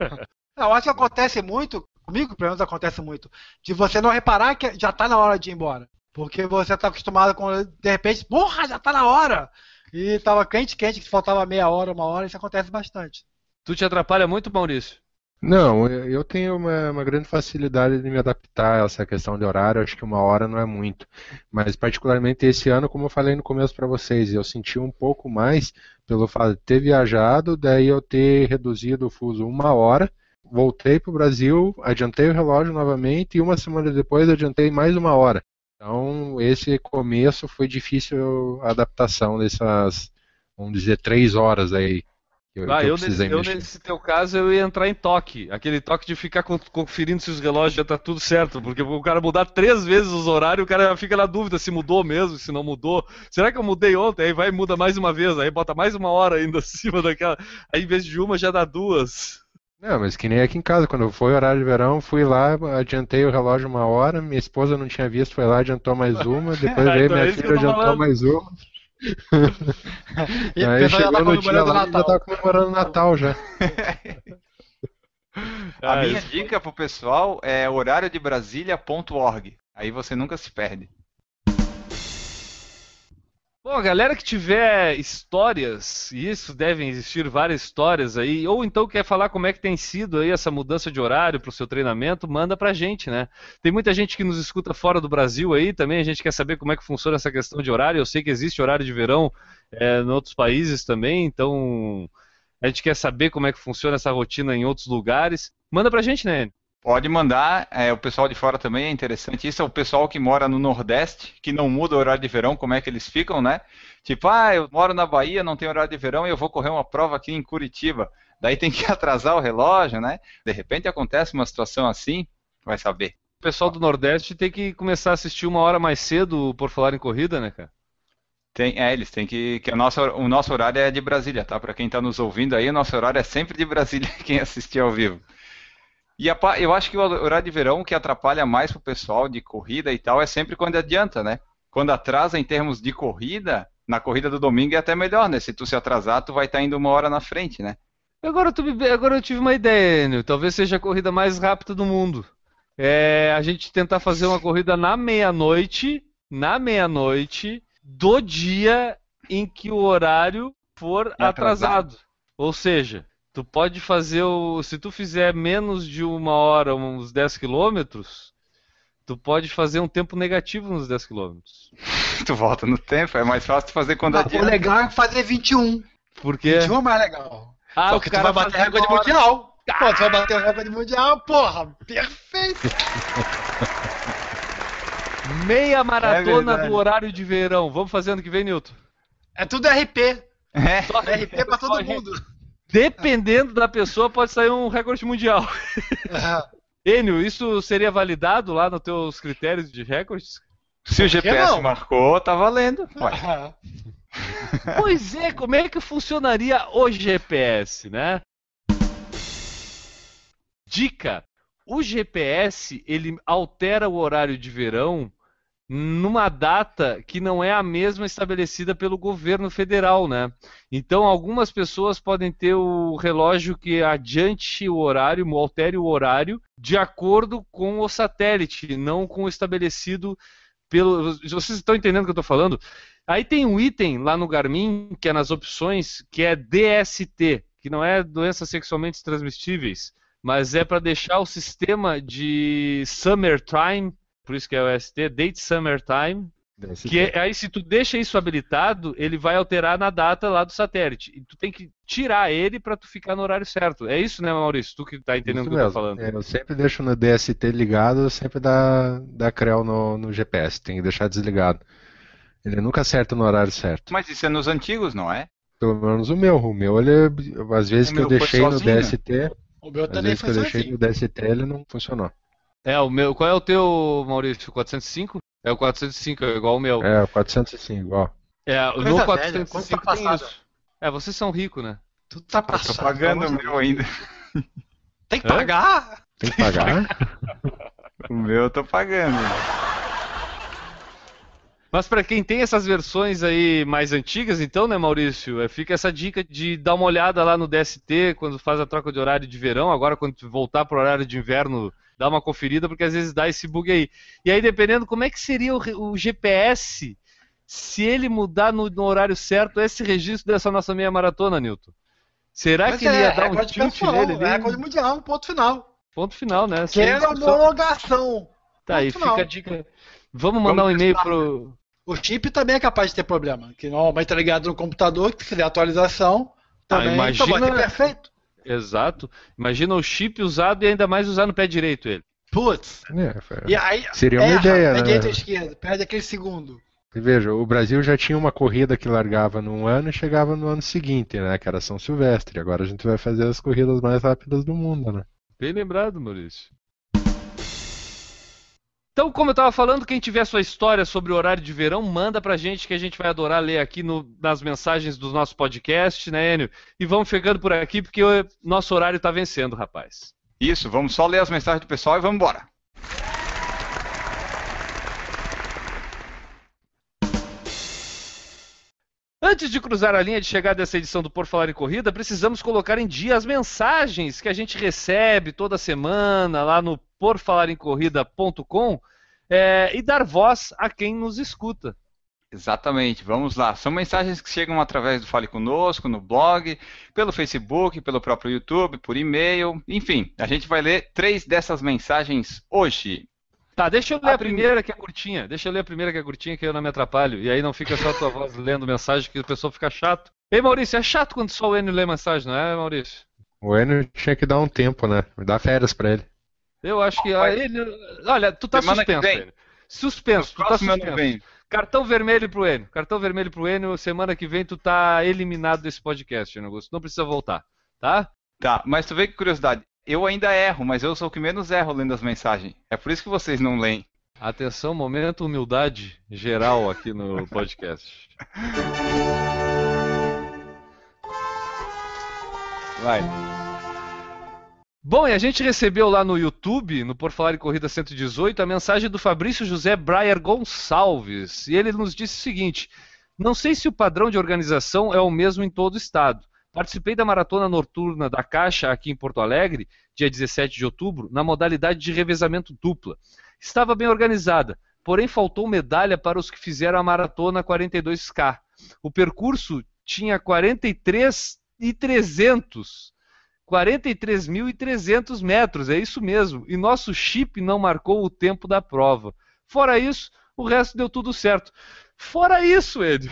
Eu acho que acontece muito, comigo pelo menos acontece muito, de você não reparar que já tá na hora de ir embora. Porque você tá acostumado com, de repente, porra, já tá na hora! E tava quente, quente, que faltava meia hora, uma hora, isso acontece bastante. Tu te atrapalha muito, Maurício? Não, eu tenho uma, uma grande facilidade de me adaptar a essa questão de horário, acho que uma hora não é muito. Mas particularmente esse ano, como eu falei no começo para vocês, eu senti um pouco mais pelo fato de ter viajado, daí eu ter reduzido o fuso uma hora, voltei para o Brasil, adiantei o relógio novamente e uma semana depois adiantei mais uma hora. Então esse começo foi difícil a adaptação dessas, vamos dizer, três horas aí. que eu- Ah, que eu eu, nesse, eu nesse teu caso eu ia entrar em toque. Aquele toque de ficar con- conferindo se os relógios já tá tudo certo. Porque o cara mudar três vezes os horários, o cara fica na dúvida se mudou mesmo, se não mudou. Será que eu mudei ontem? Aí vai e muda mais uma vez, aí bota mais uma hora ainda acima daquela. Aí em vez de uma já dá duas. Não, mas que nem aqui em casa, quando foi horário de verão, fui lá, adiantei o relógio uma hora, minha esposa não tinha visto, foi lá, adiantou mais uma, depois veio Então é minha que filha, adiantou falando. mais uma. E Aí já chegou tá no dia comemorando o lá já Natal. tava comemorando o Natal já. A Ah, minha dica pro pessoal é horário de Brasília.org. Aí você nunca se perde. Bom, a galera que tiver histórias, e isso devem existir várias histórias aí, ou então quer falar como é que tem sido aí essa mudança de horário para o seu treinamento, manda pra gente, né? Tem muita gente que nos escuta fora do Brasil aí também, a gente quer saber como é que funciona essa questão de horário. Eu sei que existe horário de verão é, em outros países também, então a gente quer saber como é que funciona essa rotina em outros lugares. Manda pra gente, né? Pode mandar, é, o pessoal de fora também é interessante. Isso é o pessoal que mora no Nordeste, que não muda o horário de verão, como é que eles ficam, né? Tipo, ah, eu moro na Bahia, não tem horário de verão e eu vou correr uma prova aqui em Curitiba. Daí tem que atrasar o relógio, né? De repente acontece uma situação assim, vai saber. O pessoal do Nordeste tem que começar a assistir uma hora mais cedo por falar em corrida, né, cara? Tem, é, eles têm que. que a nossa, o nosso horário é de Brasília, tá? Para quem está nos ouvindo aí, o nosso horário é sempre de Brasília, quem assistir ao vivo. E a eu acho que o horário de verão que atrapalha mais pro pessoal de corrida e tal é sempre quando adianta, né? Quando atrasa em termos de corrida, na corrida do domingo é até melhor, né? Se tu se atrasar, tu vai estar indo uma hora na frente, né? Agora, tu me- agora eu tive uma ideia, Enio. Talvez seja a corrida mais rápida do mundo. É a gente tentar fazer uma corrida na meia-noite, na meia-noite do dia em que o horário for atrasado. atrasado. Ou seja, Tu pode fazer o. Se tu fizer menos de uma hora, uns 10 quilômetros, tu pode fazer um tempo negativo nos 10 quilômetros. tu volta no tempo, é mais fácil tu fazer quando o adianta. legal é fazer 21. Por quê? 21 é mais legal. Ah, Só o que tu cara vai bater recorde mundial. Pô, tu vai bater o recorde mundial, porra. Perfeito. Meia maratona verdade. do horário de verão. Vamos fazer ano que vem, Nilton? É tudo RP. É. RP pra todo mundo. Dependendo da pessoa, pode sair um recorde mundial. Enio, isso seria validado lá nos teus critérios de recordes? Se o GPS não? marcou, tá valendo. Pois é, como é que funcionaria o GPS, né? Dica: o GPS ele altera o horário de verão numa data que não é a mesma estabelecida pelo governo federal, né? Então, algumas pessoas podem ter o relógio que adiante o horário, altere o horário, de acordo com o satélite, não com o estabelecido pelo. Vocês estão entendendo o que eu estou falando? Aí tem um item lá no Garmin, que é nas opções, que é DST, que não é doenças sexualmente transmissíveis, mas é para deixar o sistema de summertime, por isso que é o ST, Date Summertime, que é- aí se tu deixa isso habilitado, ele vai alterar na data lá do satélite. E tu tem que tirar ele para tu ficar no horário certo. É isso, né, Maurício? Tu que tá entendendo o que eu tô mesmo. falando. É, eu sempre deixo no DST ligado, sempre dá, dá creu no, no GPS, tem que deixar desligado. Ele nunca acerta no horário certo. Mas isso é nos antigos, não é? Pelo menos o meu. O meu, ele, às vezes O que eu deixei no sozinho. DST, o meu às vezes que eu deixei assim. no DST, ele não funcionou. É, o meu. Qual é o teu, Maurício? 405? É o 405, é igual o meu. É, o 405, ó. É, Coisa no velha, 405 conta tem isso. É, vocês são ricos, né? Tu tá Eu tô passando. pagando o vamos- meu ainda. Tem que pagar. Tem que pagar? O meu eu tô pagando. Mas para quem tem essas versões aí mais antigas, então, né, Maurício, é, fica essa dica de dar uma olhada lá no DST quando faz a troca de horário de verão. Agora, quando voltar para o horário de inverno, dá uma conferida, porque às vezes dá esse bug aí. E aí, dependendo como é que seria o, o GPS, se ele mudar no, no horário certo, esse registro dessa nossa meia maratona, Newton. Será Mas que ele ia é, dar um recorde tilt nele? é recorde mundial, ponto final. Ponto final, né? Que era discussão. homologação. Tá aí, final. fica a dica. Vamos mandar Vamos um e-mail pro. O chip também é capaz de ter problema. Que normalmente tá ligado no computador, que se fizer atualização, também Ah, imagina- então vai ter perfeito. Exato. Imagina o chip usado e ainda mais usar no pé direito ele. Putz. É, foi- E aí, Seria uma erra, ideia, né? direita ou esquerda, perde aquele segundo. E veja, o Brasil já tinha uma corrida que largava num ano e chegava no ano seguinte, né? Que era São Silvestre. Agora a gente vai fazer as corridas mais rápidas do mundo, né? Bem lembrado, Maurício. Então, como eu estava falando, quem tiver sua história sobre o horário de verão, manda pra gente que a gente vai adorar ler aqui no- nas mensagens do nosso podcast, né, Enio? E vamos chegando por aqui porque o nosso horário está vencendo, rapaz. Isso, vamos só ler as mensagens do pessoal e vamos embora. Antes de cruzar a linha de chegada dessa edição do Por Falar em Corrida, precisamos colocar em dia as mensagens que a gente recebe toda semana lá no porfalaremcorrida.com é, e dar voz a quem nos escuta. Exatamente, vamos lá. São mensagens que chegam através do Fale Conosco, no blog, pelo Facebook, pelo próprio YouTube, por e-mail, enfim. A gente vai ler três dessas mensagens hoje. Tá, deixa eu ler A a primeira que é curtinha. Deixa eu ler a primeira que é curtinha, que eu não me atrapalho. E aí não fica só a tua voz lendo mensagem, que o pessoal fica chato. Ei, Maurício, é chato quando só o Enio lê mensagem, não é, Maurício? O Enio tinha que dar um tempo, né? Dar férias pra ele. Eu acho que. ah, ele- olha, tu tá Semana que suspenso, vem. Enio. Suspenso, tu tá suspenso. Cartão vermelho pro Enio. Cartão vermelho pro Enio. Semana que vem tu tá eliminado desse podcast, Augusto. Não precisa voltar, tá? Tá, mas tu vê que curiosidade. Eu ainda erro, mas eu sou o que menos erro lendo as mensagens. É por isso que vocês não leem. Atenção, momento humildade geral aqui no podcast. Vai. Bom, e a gente recebeu lá no YouTube, no Por Falar em Corrida 118, a mensagem do Fabrício José Breyer Gonçalves. E ele nos disse o seguinte: Não sei se o padrão de organização é o mesmo em todo o estado. Participei da maratona noturna da Caixa aqui em Porto Alegre, dia 17 de outubro, na modalidade de revezamento dupla. Estava bem organizada, porém faltou medalha para os que fizeram a maratona 42K. O percurso tinha 43 e 300 43.300 metros, é isso mesmo. E nosso chip não marcou o tempo da prova. Fora isso, o resto deu tudo certo. Fora isso, Ed.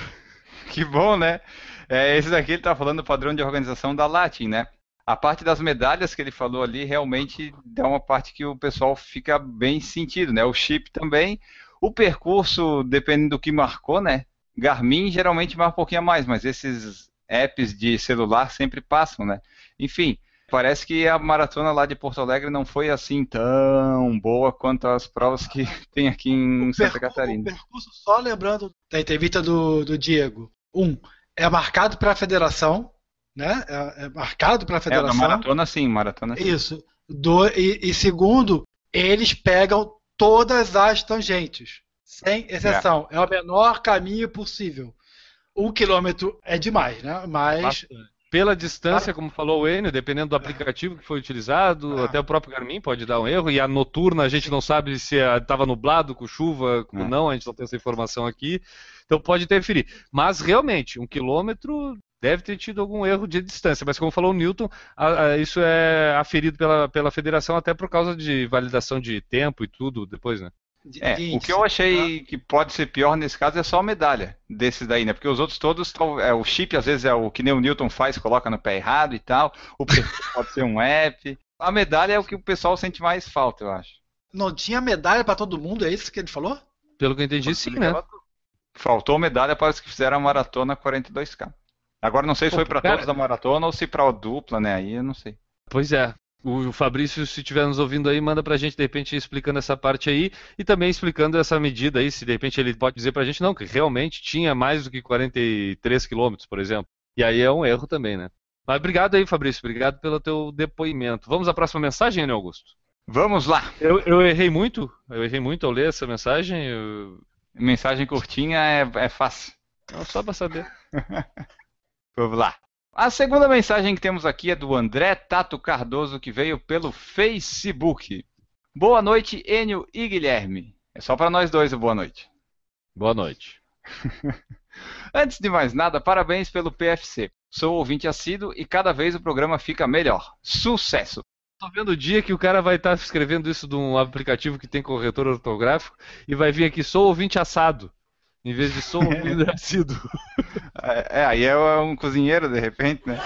Que bom, né? É, esse daqui ele está falando do padrão de organização da Latin, né? A parte das medalhas que ele falou ali realmente é uma parte que o pessoal fica bem sentido, né? O chip também. O percurso, dependendo do que marcou, né? Garmin geralmente marca um pouquinho a mais, mas esses apps de celular sempre passam, né? Enfim, parece que a maratona lá de Porto Alegre não foi assim tão boa quanto as provas que tem aqui em O Santa percu- Catarina. O percurso, só lembrando da entrevista do, do Diego. Um, é marcado para a federação, né? É, é marcado para a É, na federação. maratona sim, maratona sim. Isso. Do, e, e segundo, eles pegam todas as tangentes, sem exceção. É, o menor caminho possível. Um quilômetro é demais, né? Mas Pela distância, como falou o Enio, dependendo do aplicativo que foi utilizado, Ah. até o próprio Garmin pode dar um erro. E a noturna a gente não sabe se estava nublado, com chuva, com É. não, a gente não tem essa informação aqui. Então pode interferir. Mas realmente, um quilômetro deve ter tido algum erro de distância. Mas como falou o Newton, a- a- isso é aferido pela, pela federação até por causa de validação de tempo e tudo depois, né? De- É, de o que eu achei que pode ser pior nesse caso é só a medalha desses daí, né? Porque os outros todos, é, o chip às vezes é o que nem o Newton faz, coloca no pé errado e tal. O pode ser um app. A medalha é o que o pessoal sente mais falta, eu acho. Não tinha medalha para todo mundo, é isso que ele falou? Pelo que eu entendi, sim, né? Faltou medalha para os que fizeram a maratona 42K. Agora não sei se Pô, foi para todos da maratona ou se para a dupla, né? Aí eu não sei. Pois é. O Fabrício, se estiver nos ouvindo aí, manda pra gente, de repente, explicando essa parte aí e também explicando essa medida aí, se de repente ele pode dizer pra gente, não, que realmente tinha mais do que 43 quilômetros, por exemplo. E aí é um erro também, né? Mas obrigado aí, Fabrício, obrigado pelo teu depoimento. Vamos à próxima mensagem, Enio Augusto? Vamos lá. Eu, eu errei muito, eu errei muito ao ler essa mensagem, eu... Mensagem curtinha é, é fácil. não, só pra saber. Vamos lá. A segunda mensagem que temos aqui é do André Tato Cardoso, que veio pelo Facebook. Boa noite, Enio e Guilherme. É só para nós dois o boa noite. Boa noite. Antes de mais nada, parabéns pelo PFC. Sou ouvinte assíduo e cada vez o programa fica melhor. Sucesso! Tô vendo o dia que o cara vai estar escrevendo isso de um aplicativo que tem corretor ortográfico e vai vir aqui, sou ouvinte assado, em vez de sou ouvinte assíduo. É, é, aí é um cozinheiro, de repente, né?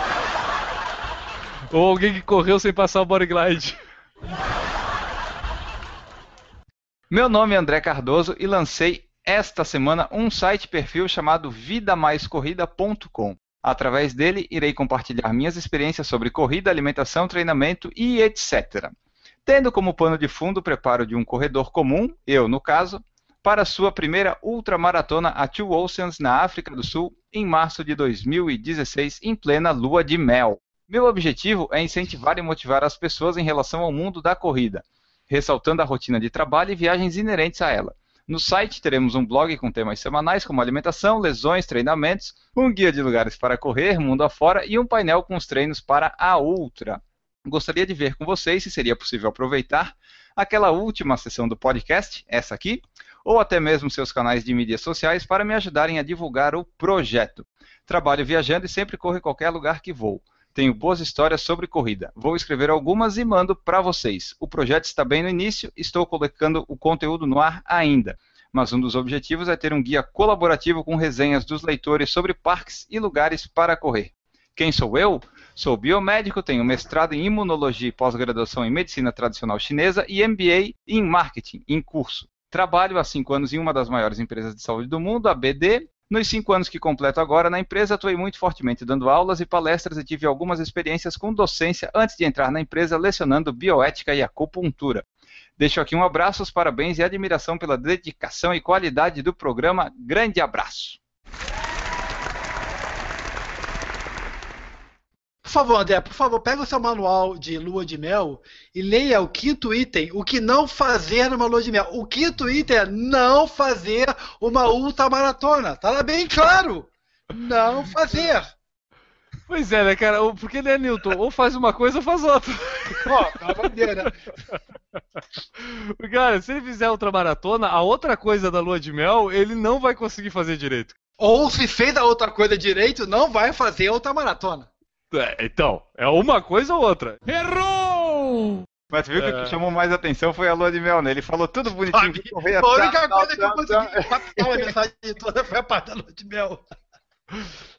Ou alguém que correu sem passar o body glide. Meu nome é André Cardoso e lancei esta semana um site perfil chamado vidamaiscorrida.com. Através dele, irei compartilhar minhas experiências sobre corrida, alimentação, treinamento e etc. Tendo como pano de fundo o preparo de um corredor comum, eu no caso, para sua primeira ultramaratona a Two Oceans na África do Sul em março de 2016, em plena lua de mel. Meu objetivo é incentivar e motivar as pessoas em relação ao mundo da corrida, ressaltando a rotina de trabalho e viagens inerentes a ela. No site teremos um blog com temas semanais como alimentação, lesões, treinamentos, um guia de lugares para correr, mundo afora e um painel com os treinos para a Ultra. Gostaria de ver com vocês se seria possível aproveitar aquela última sessão do podcast, essa aqui, ou até mesmo seus canais de mídias sociais para me ajudarem a divulgar o projeto. Trabalho viajando e sempre corro em qualquer lugar que vou. Tenho boas histórias sobre corrida. Vou escrever algumas e mando para vocês. O projeto está bem no início, estou colocando o conteúdo no ar ainda. Mas um dos objetivos é ter um guia colaborativo com resenhas dos leitores sobre parques e lugares para correr. Quem sou eu? Sou biomédico, tenho mestrado em imunologia e pós-graduação em medicina tradicional chinesa e MBA em marketing, em curso. Trabalho há cinco anos em uma das maiores empresas de saúde do mundo, a BD. Nos cinco anos que completo agora na empresa, atuei muito fortemente dando aulas e palestras e tive algumas experiências com docência antes de entrar na empresa lecionando bioética e acupuntura. Deixo aqui um abraço, os parabéns e admiração pela dedicação e qualidade do programa. Grande abraço. Por favor, André, por favor, pega o seu manual de lua de mel e leia o quinto item, o que não fazer numa lua de mel. O quinto item é não fazer uma ultramaratona. Tá lá bem claro. Não fazer. Pois é, né, cara? Porque, né, Newton? Ou faz uma coisa ou faz outra. Ó, tá bandeira. Cara, se ele fizer outra maratona, a outra coisa da lua de mel, ele não vai conseguir fazer direito. Ou se fez a outra coisa direito, não vai fazer outra maratona. É, então, é uma coisa ou outra. Errou! Mas viu que É. o que chamou mais atenção foi a lua de mel, né? Ele falou tudo bonitinho. Sabe? correr, A única tal, coisa que eu consegui captar a mensagem toda foi a parte da lua de mel.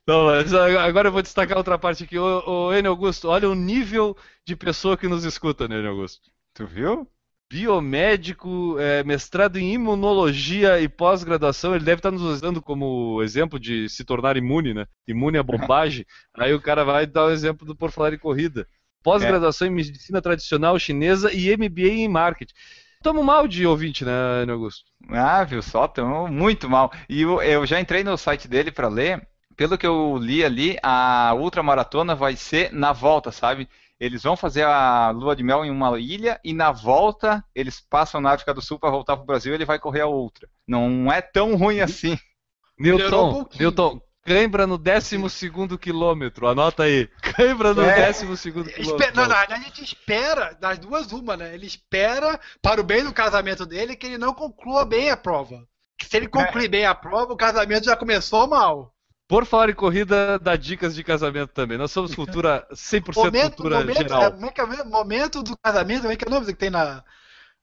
Não, mas agora eu vou destacar outra parte aqui. Ô, ô Enio Augusto, olha o nível de pessoa que nos escuta, né, Enio Augusto? Tu viu? Biomédico, é, mestrado em imunologia e pós-graduação, ele deve estar nos usando como exemplo de se tornar imune, né? Imune à bombagem. Aí o cara vai dar o exemplo do Por Falar em Corrida. Pós-graduação em medicina tradicional chinesa e MBA em marketing. Tamo mal de ouvinte, né, Enio Augusto? Ah, viu só, tão muito mal. E eu, eu já entrei no site dele para ler. Pelo que eu li ali, a ultramaratona vai ser na volta, sabe? Eles vão fazer a lua de mel em uma ilha e na volta eles passam na África do Sul para voltar pro Brasil e ele vai correr a outra. Não é tão ruim assim. Melhorou um Newton. Newton, cãibra no 12 quilômetro, anota aí. Cãibra no É. 12 Espe- quilômetro. Não, na verdade, a gente espera, das duas, uma, né? Ele espera, para o bem do casamento dele, que ele não conclua bem a prova. Que Se ele concluir bem a prova, o casamento já começou mal. Por falar em corrida, dá dicas de casamento também. Nós somos cultura 100% Momento, cultura momento, geral. é, como é que é momento do casamento, como é que é o nome que tem na,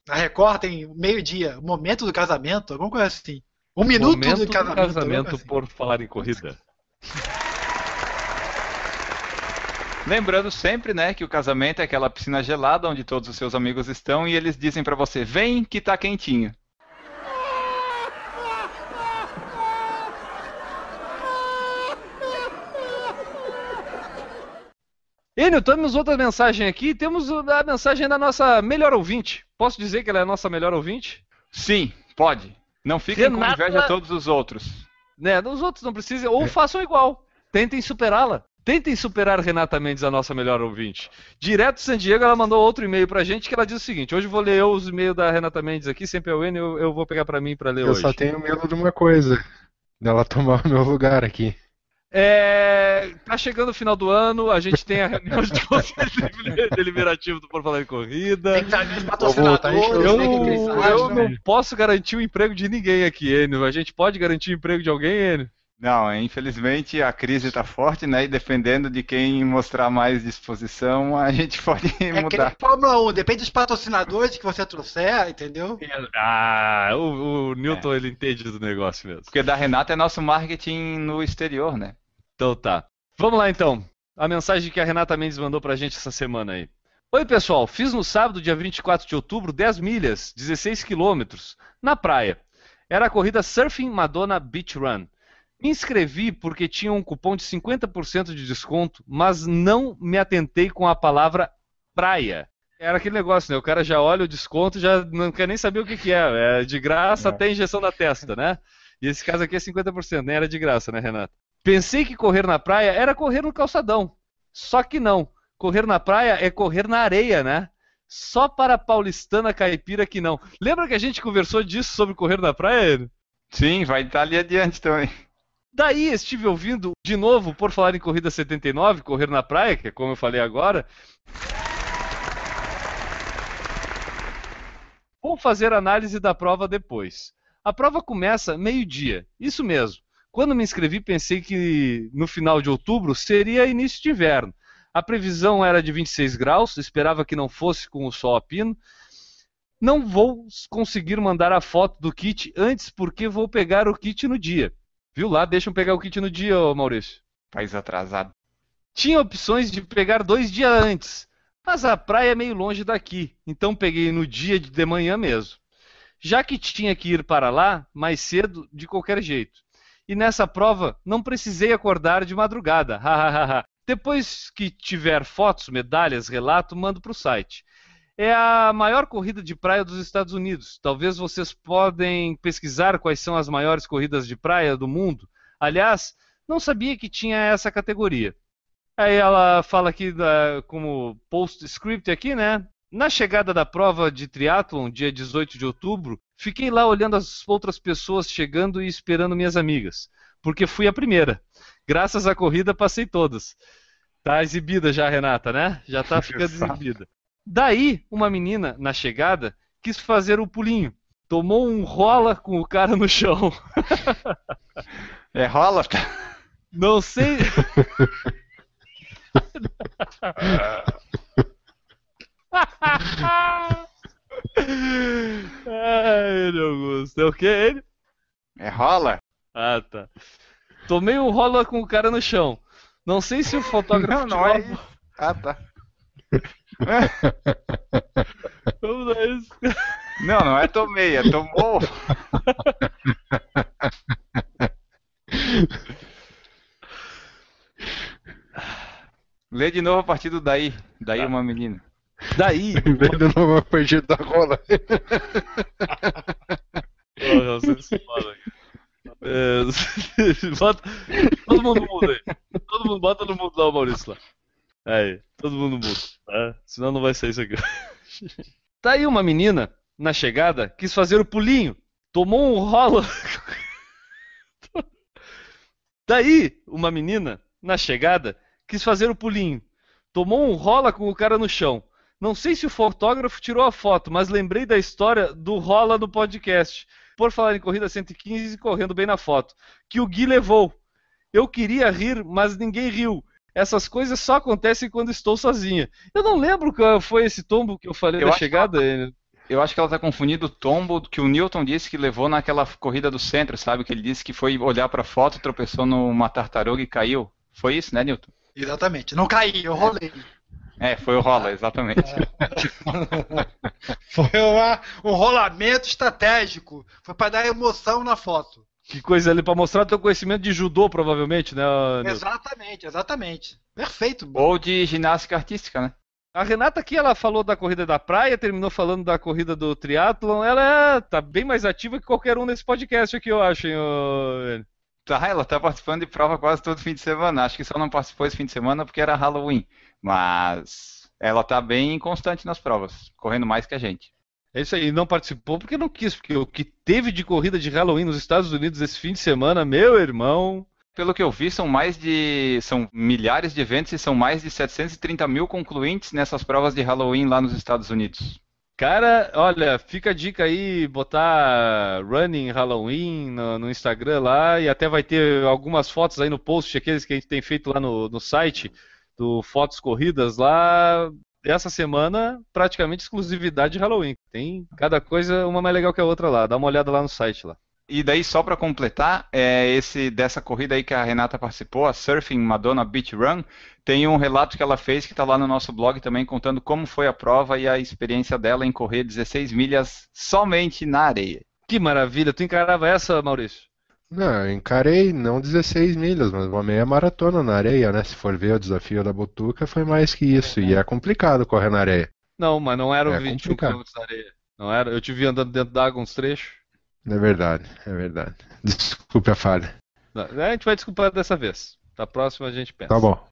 na Record? Tem meio-dia. Momento do casamento, alguma coisa assim. Um minuto Momento do casamento. alguma coisa assim. por falar em corrida. Lembrando sempre, né, que o casamento é aquela piscina gelada onde todos os seus amigos estão e eles dizem para você: "Vem que tá quentinho". Enio, temos outra mensagem aqui. Temos a mensagem da nossa melhor ouvinte. Posso dizer que ela é a nossa melhor ouvinte? Sim, pode. Não fiquem com Renata- inveja todos os outros. Né? Os outros não precisam, ou façam igual. Tentem superá-la. Tentem superar Renata Mendes, a nossa melhor ouvinte. Direto de San Diego, ela mandou outro e-mail pra gente que ela diz o seguinte: hoje eu vou ler eu os e-mails da Renata Mendes aqui, sempre é o Enio, eu, eu vou pegar pra mim pra ler Eu hoje. só tenho medo de uma coisa, dela tomar o meu lugar aqui. É, tá chegando o final do ano, a gente tem a reunião de conselho deliberativo do Por Falar em Corrida. Tem que patrocinadores, o Eu, né, eu não posso garantir o emprego de ninguém aqui, Enio. A gente pode garantir o emprego de alguém, Enio? Não, infelizmente a crise está forte, né? E dependendo de quem mostrar mais disposição, a gente pode É mudar. Fórmula 1, depende dos patrocinadores que você trouxer, entendeu? Ah, o, o Newton ele entende do negócio mesmo. Porque da Renata é nosso marketing no exterior, né? Então tá. Vamos lá então. A mensagem que a Renata Mendes mandou pra gente essa semana aí. Oi pessoal, fiz no sábado, dia 24 de outubro, 10 milhas, 16 quilômetros, na praia. Era a corrida Surfing Madonna Beach Run. Me inscrevi porque tinha um cupom de 50% de desconto, mas não me atentei com a palavra praia. Era aquele negócio, né? O cara já olha o desconto, já não quer nem saber o que, que é. É de graça até injeção na testa, né? E esse caso aqui é 50%, nem era de graça, né, Renato? Pensei que correr na praia era correr no calçadão. Só que não. Correr na praia é correr na areia, né? Só para a paulistana caipira que não. Lembra que a gente conversou disso sobre correr na praia? Sim, vai estar ali adiante também. Daí estive ouvindo de novo, por falar em corrida 79, correr na praia, que é como eu falei agora. Vou fazer análise da prova depois. A prova começa meio-dia, isso mesmo. Quando me inscrevi, pensei que no final de outubro seria início de inverno. A previsão era de 26 graus, esperava que não fosse com o sol a pino. Não vou conseguir mandar a foto do kit antes porque vou pegar o kit no dia. Viu lá? Deixa eu pegar o kit no dia, ô Maurício. País atrasado. Tinha opções de pegar dois dias antes, mas a praia é meio longe daqui, então peguei no dia de manhã mesmo. Já que tinha que ir para lá mais cedo, de qualquer jeito. E nessa prova não precisei acordar de madrugada. Depois que tiver fotos, medalhas, relato, mando para o site. É a maior corrida de praia dos Estados Unidos. Talvez vocês podem pesquisar quais são as maiores corridas de praia do mundo. Aliás, não sabia que tinha essa categoria. Aí ela fala aqui da- como postscript aqui, né? Na chegada da prova de triatlon, dia 18 de outubro, fiquei lá olhando as outras pessoas chegando e esperando minhas amigas, porque fui a primeira. Graças à corrida passei todas. Tá exibida já, Renata, né? Já tá ficando exibida. Daí, uma menina, na chegada, quis fazer o pulinho. Tomou um rola com o cara no chão. É rola? Não sei. Ai, ele Augusto. É o que ele? É rola? Ah, tá. Tomei um rola com o cara no chão. Não sei se o fotógrafo Não, não é tirou. Ah, tá. Vamos isso. Não, não é tomei, é tomou. Lê de novo a partir do daí. Daí uma menina. Daí, Vendo numa partida da rola. Porra, vocês falam aqui. É, bota, todo mundo muda aí. Todo mundo bota no mundo lá o Maurício lá. Aí, todo mundo muda, tá? Senão não vai sair isso aqui. Tá aí uma menina, na chegada, quis fazer o pulinho. Tomou um rolo. Daí, uma menina, na chegada, quis fazer o pulinho. Tomou um rola com o cara no chão. Não sei se o fotógrafo tirou a foto, mas lembrei da história do rola do podcast. Por falar em corrida 115 e correndo bem na foto. Que o Gui levou. Eu queria rir, mas ninguém riu. Essas coisas só acontecem quando estou sozinha. Eu não lembro qual foi esse tombo que eu falei Eu da chegada. ele- Eu acho que ela tá confundindo o tombo que o Newton disse que levou naquela corrida do centro, sabe? Que ele disse que foi olhar pra foto, tropeçou numa tartaruga e caiu. Foi isso, né, Newton? Exatamente. Não caí, eu rolei. É, foi o rola, exatamente. Foi uma- um rolamento estratégico. Foi para dar emoção na foto. Que coisa ali, pra mostrar teu conhecimento de judô, provavelmente, né, Nilson? Exatamente, exatamente. Perfeito. Ou de ginástica artística, né? A Renata aqui, ela falou da corrida da praia, terminou falando da corrida do triatlon. Ela é, tá bem mais ativa que qualquer um nesse podcast aqui, eu acho, hein, ô? Tá, ela tá participando de prova quase todo fim de semana. Acho que só não participou esse fim de semana porque era Halloween. Mas ela tá bem constante nas provas, correndo mais que a gente. É isso aí, não participou porque não quis, porque o que teve de corrida de Halloween nos Estados Unidos esse fim de semana, meu irmão. Pelo que eu vi, são mais de. são milhares de eventos e são mais de 730 mil concluintes nessas provas de Halloween lá nos Estados Unidos. Cara, olha, fica a dica aí, botar Running Halloween no, no Instagram lá e até vai ter algumas fotos aí no post, aqueles que a gente tem feito lá no, no site, do Fotos Corridas lá. Essa semana, praticamente exclusividade de Halloween. Tem cada coisa uma mais legal que a outra lá. Dá uma olhada lá no site lá. E daí, só para completar, é esse dessa corrida aí que a Renata participou, a Surfing Madonna Beach Run, tem um relato que ela fez que está lá no nosso blog também, contando como foi a prova e a experiência dela em correr 16 milhas somente na areia. Que maravilha. Tu encarava essa, Maurício? Não, eu encarei não 16 milhas, mas uma meia maratona na areia, né? Se for ver o desafio da Botuca, foi mais que isso. E é complicado correr na areia. Não, mas não era É 21 complicado. km da areia. Não era? Eu te vi andando dentro d'água uns trechos. É verdade, é verdade. Desculpe a falha. Não, A gente vai desculpar dessa vez. Da próxima a gente pensa. Tá bom.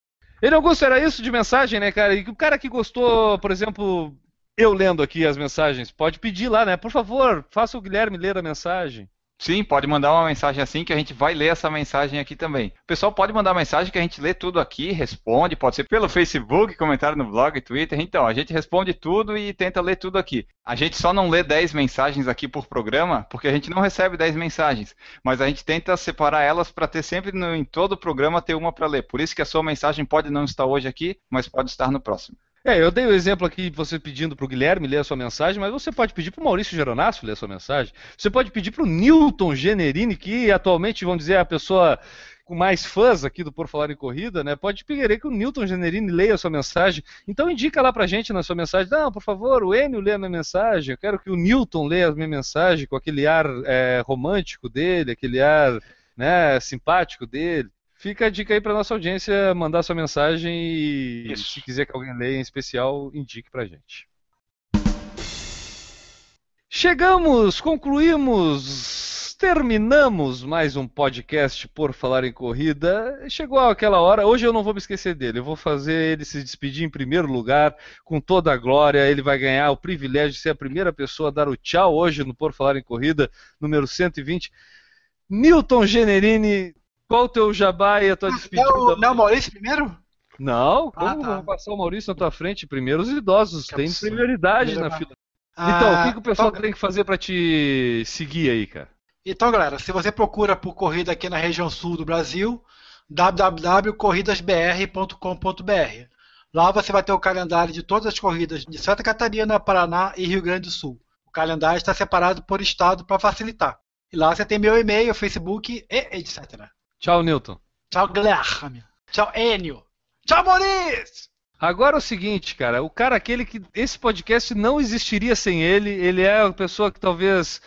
Ele Augusto, era isso de mensagem, né, cara? E o cara que gostou, por exemplo, eu lendo aqui as mensagens, pode pedir lá, né? Por favor, faça o Guilherme ler a mensagem. Sim, pode mandar uma mensagem assim que a gente vai ler essa mensagem aqui também. O pessoal pode mandar mensagem que a gente lê tudo aqui, responde, pode ser pelo Facebook, comentário no blog, Twitter. Então, a gente responde tudo e tenta ler tudo aqui. A gente só não lê 10 mensagens aqui por programa, porque a gente não recebe 10 mensagens, mas a gente tenta separar elas para ter sempre no- em todo o programa ter uma para ler. Por isso que a sua mensagem pode não estar hoje aqui, mas pode estar no próximo. É, eu dei o exemplo aqui de você pedindo para o Guilherme ler a sua mensagem, mas você pode pedir para o Maurício Geronasso ler a sua mensagem. Você pode pedir para o Newton Generini, que atualmente, vamos dizer, é a pessoa com mais fãs aqui do Por Falar em Corrida, né? Pode pedir que o Newton Generini leia a sua mensagem. Então indica lá pra gente na sua mensagem, não, por favor, o Enio lê a minha mensagem, eu quero que o Newton leia a minha mensagem com aquele ar é, romântico dele, aquele ar né, simpático dele. Fica a dica aí para nossa audiência mandar sua mensagem e Isso. se quiser que alguém leia em especial, indique pra gente. Chegamos, concluímos, terminamos mais um podcast por falar em corrida. Chegou aquela hora, hoje eu não vou me esquecer dele, eu vou fazer ele se despedir em primeiro lugar, com toda a glória. Ele vai ganhar o privilégio de ser a primeira pessoa a dar o tchau hoje no Por Falar em Corrida, número 120. Newton Generini, qual o teu jabá e a tua despedida? Não, não, Maurício primeiro? Não, Ah, como tá. vou passar o Maurício na tua frente? Primeiro os idosos, absurdo. prioridade na fila. Então, o que, que o Ah, pessoal então- tem que fazer pra te seguir aí, cara? Então, galera, se você procura por corrida aqui na região sul do Brasil, www.corridasbr.com.br. Lá você vai ter o calendário de todas as corridas de Santa Catarina, Paraná e Rio Grande do Sul. O calendário está separado por estado para facilitar. E lá você tem meu e-mail, Facebook e etc. Tchau, Newton. Tchau, Guilherme. Tchau, Enio. Tchau, Maurício. Agora é o seguinte, cara, o cara aquele que esse podcast não existiria sem ele, ele é a pessoa que talvez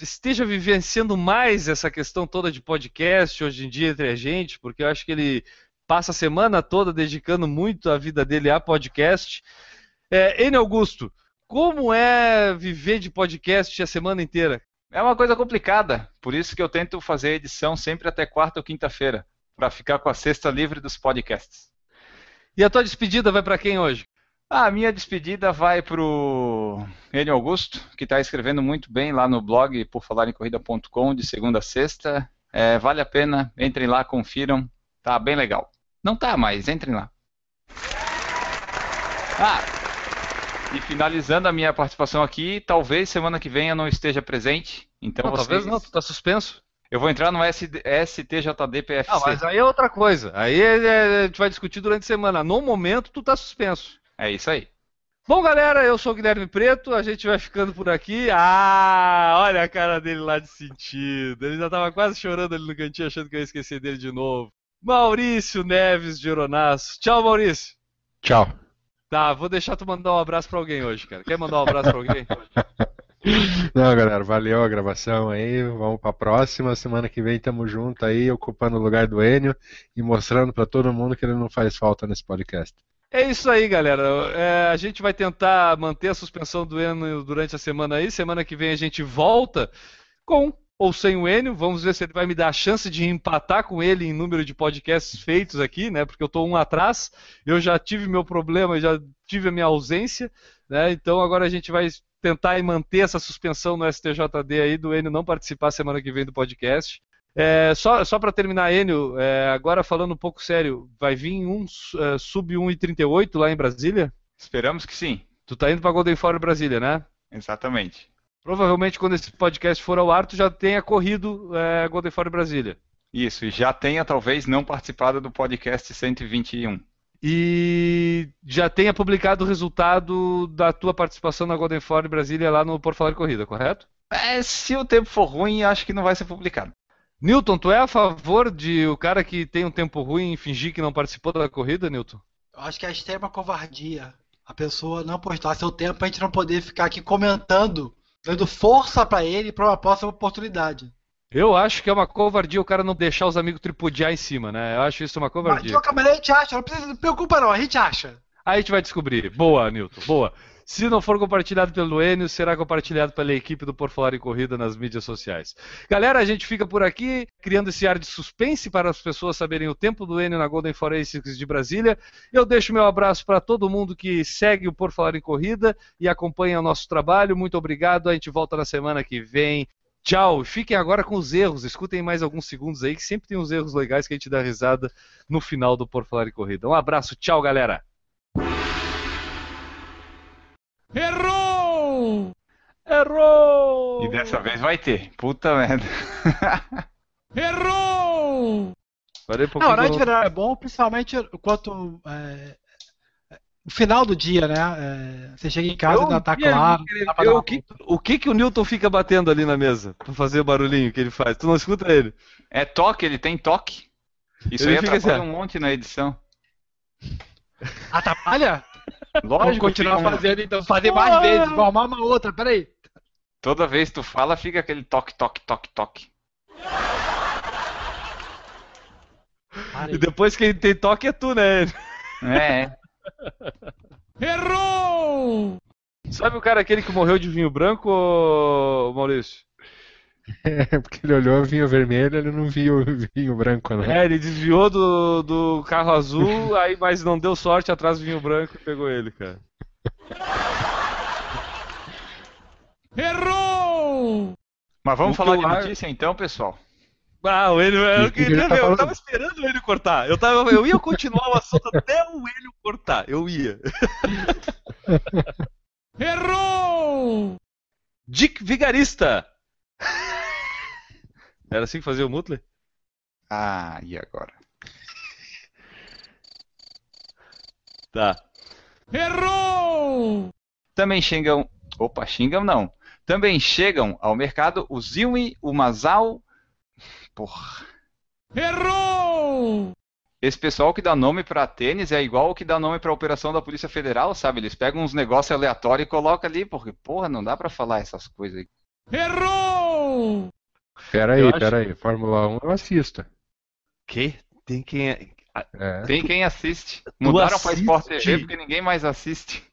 esteja vivenciando mais essa questão toda de podcast hoje em dia entre a gente, porque eu acho que ele passa a semana toda dedicando muito a vida dele a podcast. É, Enio Augusto, como é viver de podcast a semana inteira? É uma coisa complicada, por isso que eu tento fazer a edição sempre até quarta ou quinta-feira, para ficar com a sexta livre dos podcasts. E a tua despedida vai para quem hoje? A minha despedida vai para o Enio Augusto, que está escrevendo muito bem lá no blog por falar em corrida.com de segunda a sexta. É, vale a pena, entrem lá, confiram, tá bem legal. Não tá, mas entrem lá. Ah, e finalizando a minha participação aqui, talvez semana que vem eu não esteja presente. Então não, vocês... talvez não, tu tá suspenso. Eu vou entrar no STJD-PFC. Não, mas aí é outra coisa. Aí é, é, a gente vai discutir durante a semana. No momento, tu tá suspenso. É isso aí. Bom, galera, eu sou o Guilherme Preto, a gente vai ficando por aqui. Ah, olha a cara dele lá de sentido. Ele já tava quase chorando ali no cantinho, achando que eu ia esquecer dele de novo. Maurício Neves de Oronaço. Tchau, Maurício. Tchau. Tá, vou deixar tu mandar um abraço pra alguém hoje, cara. Quer mandar um abraço pra alguém? Não, galera, valeu a gravação aí. Vamos pra próxima. Semana que vem tamo junto aí, ocupando o lugar do Enio e mostrando pra todo mundo que ele não faz falta nesse podcast. É isso aí, galera. É, a gente vai tentar manter a suspensão do Enio durante a semana aí. Semana que vem a gente volta com ou sem o Enio. Vamos ver se ele vai me dar a chance de empatar com ele em número de podcasts feitos aqui, né? Porque eu estou um atrás. Eu já tive meu problema, já tive a minha ausência, né? Então agora a gente vai tentar manter essa suspensão no STJD aí do Enio não participar semana que vem do podcast. É, só só para terminar, Enio, é, agora falando um pouco sério, vai vir um é, sub 1,38 lá em Brasília? Esperamos que sim. Tu tá indo para Golden Fora Brasília, né? Exatamente. Provavelmente quando esse podcast for ao ar, tu já tenha corrido é, Golden Fora Brasília. Isso, e já tenha talvez não participado do podcast 121. E já tenha publicado o resultado da tua participação na Golden Fora Brasília lá no Por Falar em Corrida, correto? É, se o tempo for ruim, acho que não vai ser publicado. Newton, tu é a favor de o cara que tem um tempo ruim fingir que não participou da corrida, Newton? Eu acho que é extrema covardia a pessoa não postar seu tempo pra gente não poder ficar aqui comentando, dando força para ele para uma próxima oportunidade. Eu acho que é uma covardia o cara não deixar os amigos tripudiar em cima, né? Eu acho isso uma Mas covardia. de qualquer maneira a gente acha, não precisa, não preocupa não, a gente acha. Aí a gente vai descobrir. Boa, Newton, boa. Se não for compartilhado pelo Enio, será compartilhado pela equipe do Por Falar em Corrida nas mídias sociais. Galera, a gente fica por aqui, criando esse ar de suspense para as pessoas saberem o tempo do Enio na Golden Forensics de Brasília. Eu deixo meu abraço para todo mundo que segue o Por Falar em Corrida e acompanha o nosso trabalho. Muito obrigado. A gente volta na semana que vem. Tchau. Fiquem agora com os erros. Escutem mais alguns segundos aí, que sempre tem uns erros legais que a gente dá risada no final do Por Falar em Corrida. Um abraço. Tchau, galera. Errou! E dessa vez vai ter. Puta merda. Errou! Parei um pouquinho Não, o horário que de verão é bom, principalmente quanto é, o final do dia, né? É, você chega em casa e ainda tá claro. eu- uma o, que, o que que o Newton fica batendo ali na mesa pra fazer o barulhinho que ele faz? Tu não escuta ele? É toque, ele tem toque. Isso Ele aí fica atrapalha assim, um monte na edição. Atrapalha? Vamos Lógico, continuar fica um- fazendo então, fazer mais vezes, vou arrumar uma outra, peraí. Toda vez que tu fala, fica aquele toque, toque, toque, toque. E depois quem tem toque é tu, né? É, é. Errou! Sabe o cara aquele que morreu de vinho branco, ô, Maurício? É, porque ele olhou o vinho vermelho, ele não viu o vinho branco, né? É, ele desviou do, do carro azul, aí mas não deu sorte, atrás do vinho branco e pegou ele, cara. Errou! Mas vamos o falar de ar... notícia então, pessoal? Ah, o Enio, é eu, queria, eu tava esperando o Enio cortar. Eu, tava, eu ia continuar o assunto até o Enio cortar. Eu ia. Errou! Dick Vigarista. Era assim que fazia o Mutler? Ah, e agora? Tá. Errou! Também xingam. Opa, xingam não. Também chegam ao mercado o Zilmi, o Masal. Porra. Errou! Esse pessoal que dá nome pra tênis é igual o que dá nome pra operação da Polícia Federal, sabe? Eles pegam uns negócios aleatórios e colocam ali, porque, porra, não dá pra falar essas coisas aí. Errou! Pera Eu aí, acho- pera aí. Fórmula 1 eu assisto. Que? Tem quem é. É. Tem quem assiste. Mudaram pra Sport TV porque ninguém mais assiste.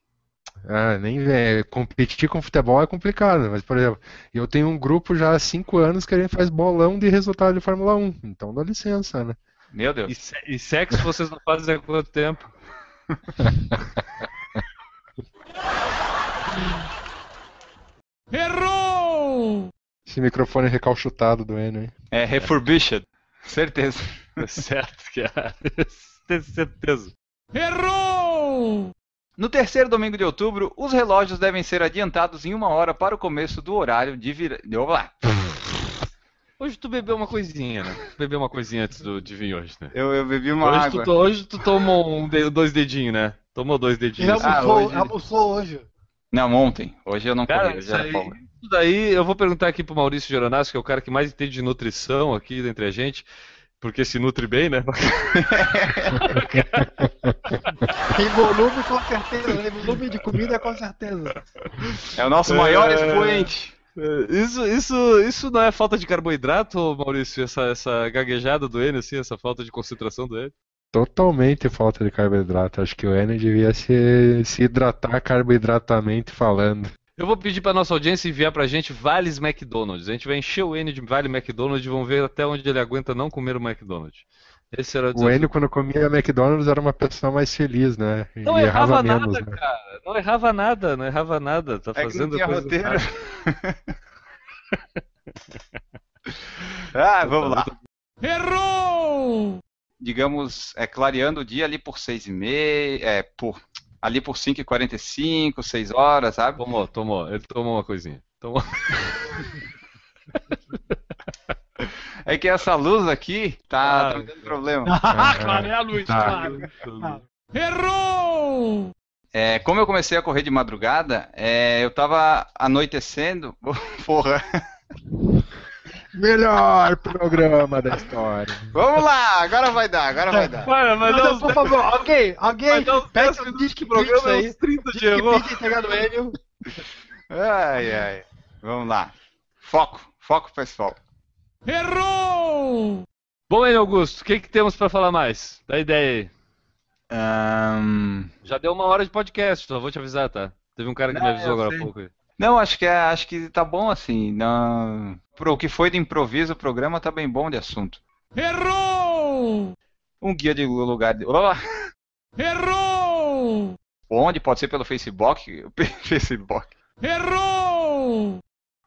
Ah, nem é, competir com futebol é complicado, mas por exemplo, eu tenho um grupo já há cinco anos que a gente faz bolão de resultado de Fórmula 1, então dá licença, né? Meu Deus. E, se- e sexo vocês não fazem há quanto tempo? Errou! Esse microfone recalchutado do Enio, hein? É refurbished. Certeza. Certo que é. Tenho certeza. Errou! No terceiro domingo de outubro, os relógios devem ser adiantados em uma hora para o começo do horário de vir... Hoje tu bebeu uma coisinha, né? Tu bebeu uma coisinha antes do, de vir hoje, né? Eu, eu bebi uma Hoje água. tu, hoje tu tomou um de- dois dedinhos, né? Tomou dois Ele dedinhos. Ah, almoçou, hoje- almoçou hoje. Não, ontem. Hoje eu não Cara, comi, hoje isso era aí, folga. isso daí eu vou perguntar aqui pro Maurício Geronasso, que é o cara que mais entende de nutrição aqui entre a gente, porque se nutre bem, né? Tem volume com certeza, né? Volume de comida com certeza. É o nosso maior É. expoente. Isso, isso, isso não é falta de carboidrato, Maurício? Essa, essa gaguejada do Enio, assim, essa falta de concentração do Enio? Totalmente falta de carboidrato. Acho que o Enio devia se, se hidratar carboidratamente falando. Eu vou pedir pra nossa audiência enviar pra gente vales McDonald's. A gente vai encher o Enio de vale McDonald's e vamos ver até onde ele aguenta não comer o McDonald's. Esse era o. Enio, quando comia McDonald's, era uma pessoa mais feliz, né? E Não errava errava nada, menos, né? cara. Não errava nada, não errava nada. Tá É que não fazendo tinha coisa roteiro. ah, vamos lá. Errou! Digamos, é, clareando o dia ali por seis e meia, é, por, ali por 5 e 45 6 horas, sabe? Tomou, tomou. Ele tomou uma coisinha. Tomou. É que essa luz aqui tá, Ah, tá me dando problema. Ah, claro, é a luz, Tá. claro. Errou! É, como eu comecei a correr de madrugada, é, eu tava anoitecendo. Porra. Melhor programa da história. Vamos lá, agora vai dar, agora vai dar. Para, mas Não, não, por favor, alguém, alguém, pega 10 o minutos disque programa, aí. uns 30 de erro. Enio. Ai, ai. Vamos lá. Foco, foco, pessoal. Errou! Bom, Enio Augusto, o que, que temos pra falar mais? Dá ideia aí. Ahn, Já deu uma hora de podcast, só vou te avisar, tá? Teve um cara que Não, me avisou agora há pouco aí. Não, acho que é, acho que tá bom assim. Não... Pro que foi de improviso, o programa tá bem bom de assunto. Errou! Um guia de lugar de. Olá! Errou! Onde? Pode ser pelo Facebook? Facebook. Errou!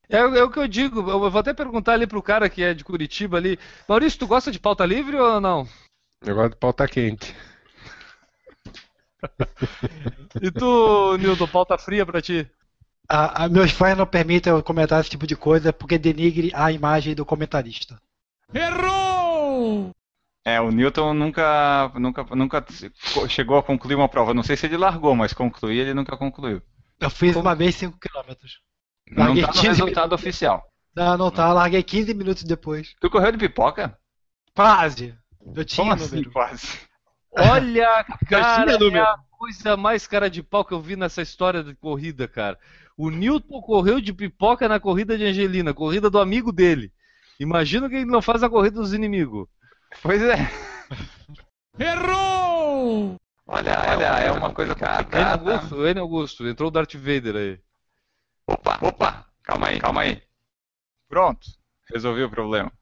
É, é o que eu digo, eu vou até perguntar ali pro cara que é de Curitiba ali. Maurício, tu gosta de pauta livre ou não? Negócio de pauta quente. E tu, Nilton, pauta fria pra ti? Ah, ah, meus pais não permitem eu comentar esse tipo de coisa porque denigre a imagem do comentarista. Errou! É, o Newton nunca, nunca, nunca chegou a concluir uma prova. Não sei se ele largou, mas concluir ele nunca concluiu. Eu fiz uma vez 5 km. Não Larguei tá no 15 resultado oficial. Não, não tá, larguei 15 minutos depois. Tu correu de pipoca? Quase. Eu tinha Como número. assim, quase? Olha, cara, tinha número. Coisa mais cara de pau que eu vi nessa história de corrida, cara. O Newton correu de pipoca na corrida de Angelina, corrida do amigo dele. Imagina que ele não faz a corrida dos inimigos. Pois é. Errou! Olha, olha, é uma coisa N complicada. Augusto, N Augusto, entrou o Darth Vader aí. Opa, opa, calma aí, calma aí. Pronto, resolvi o problema.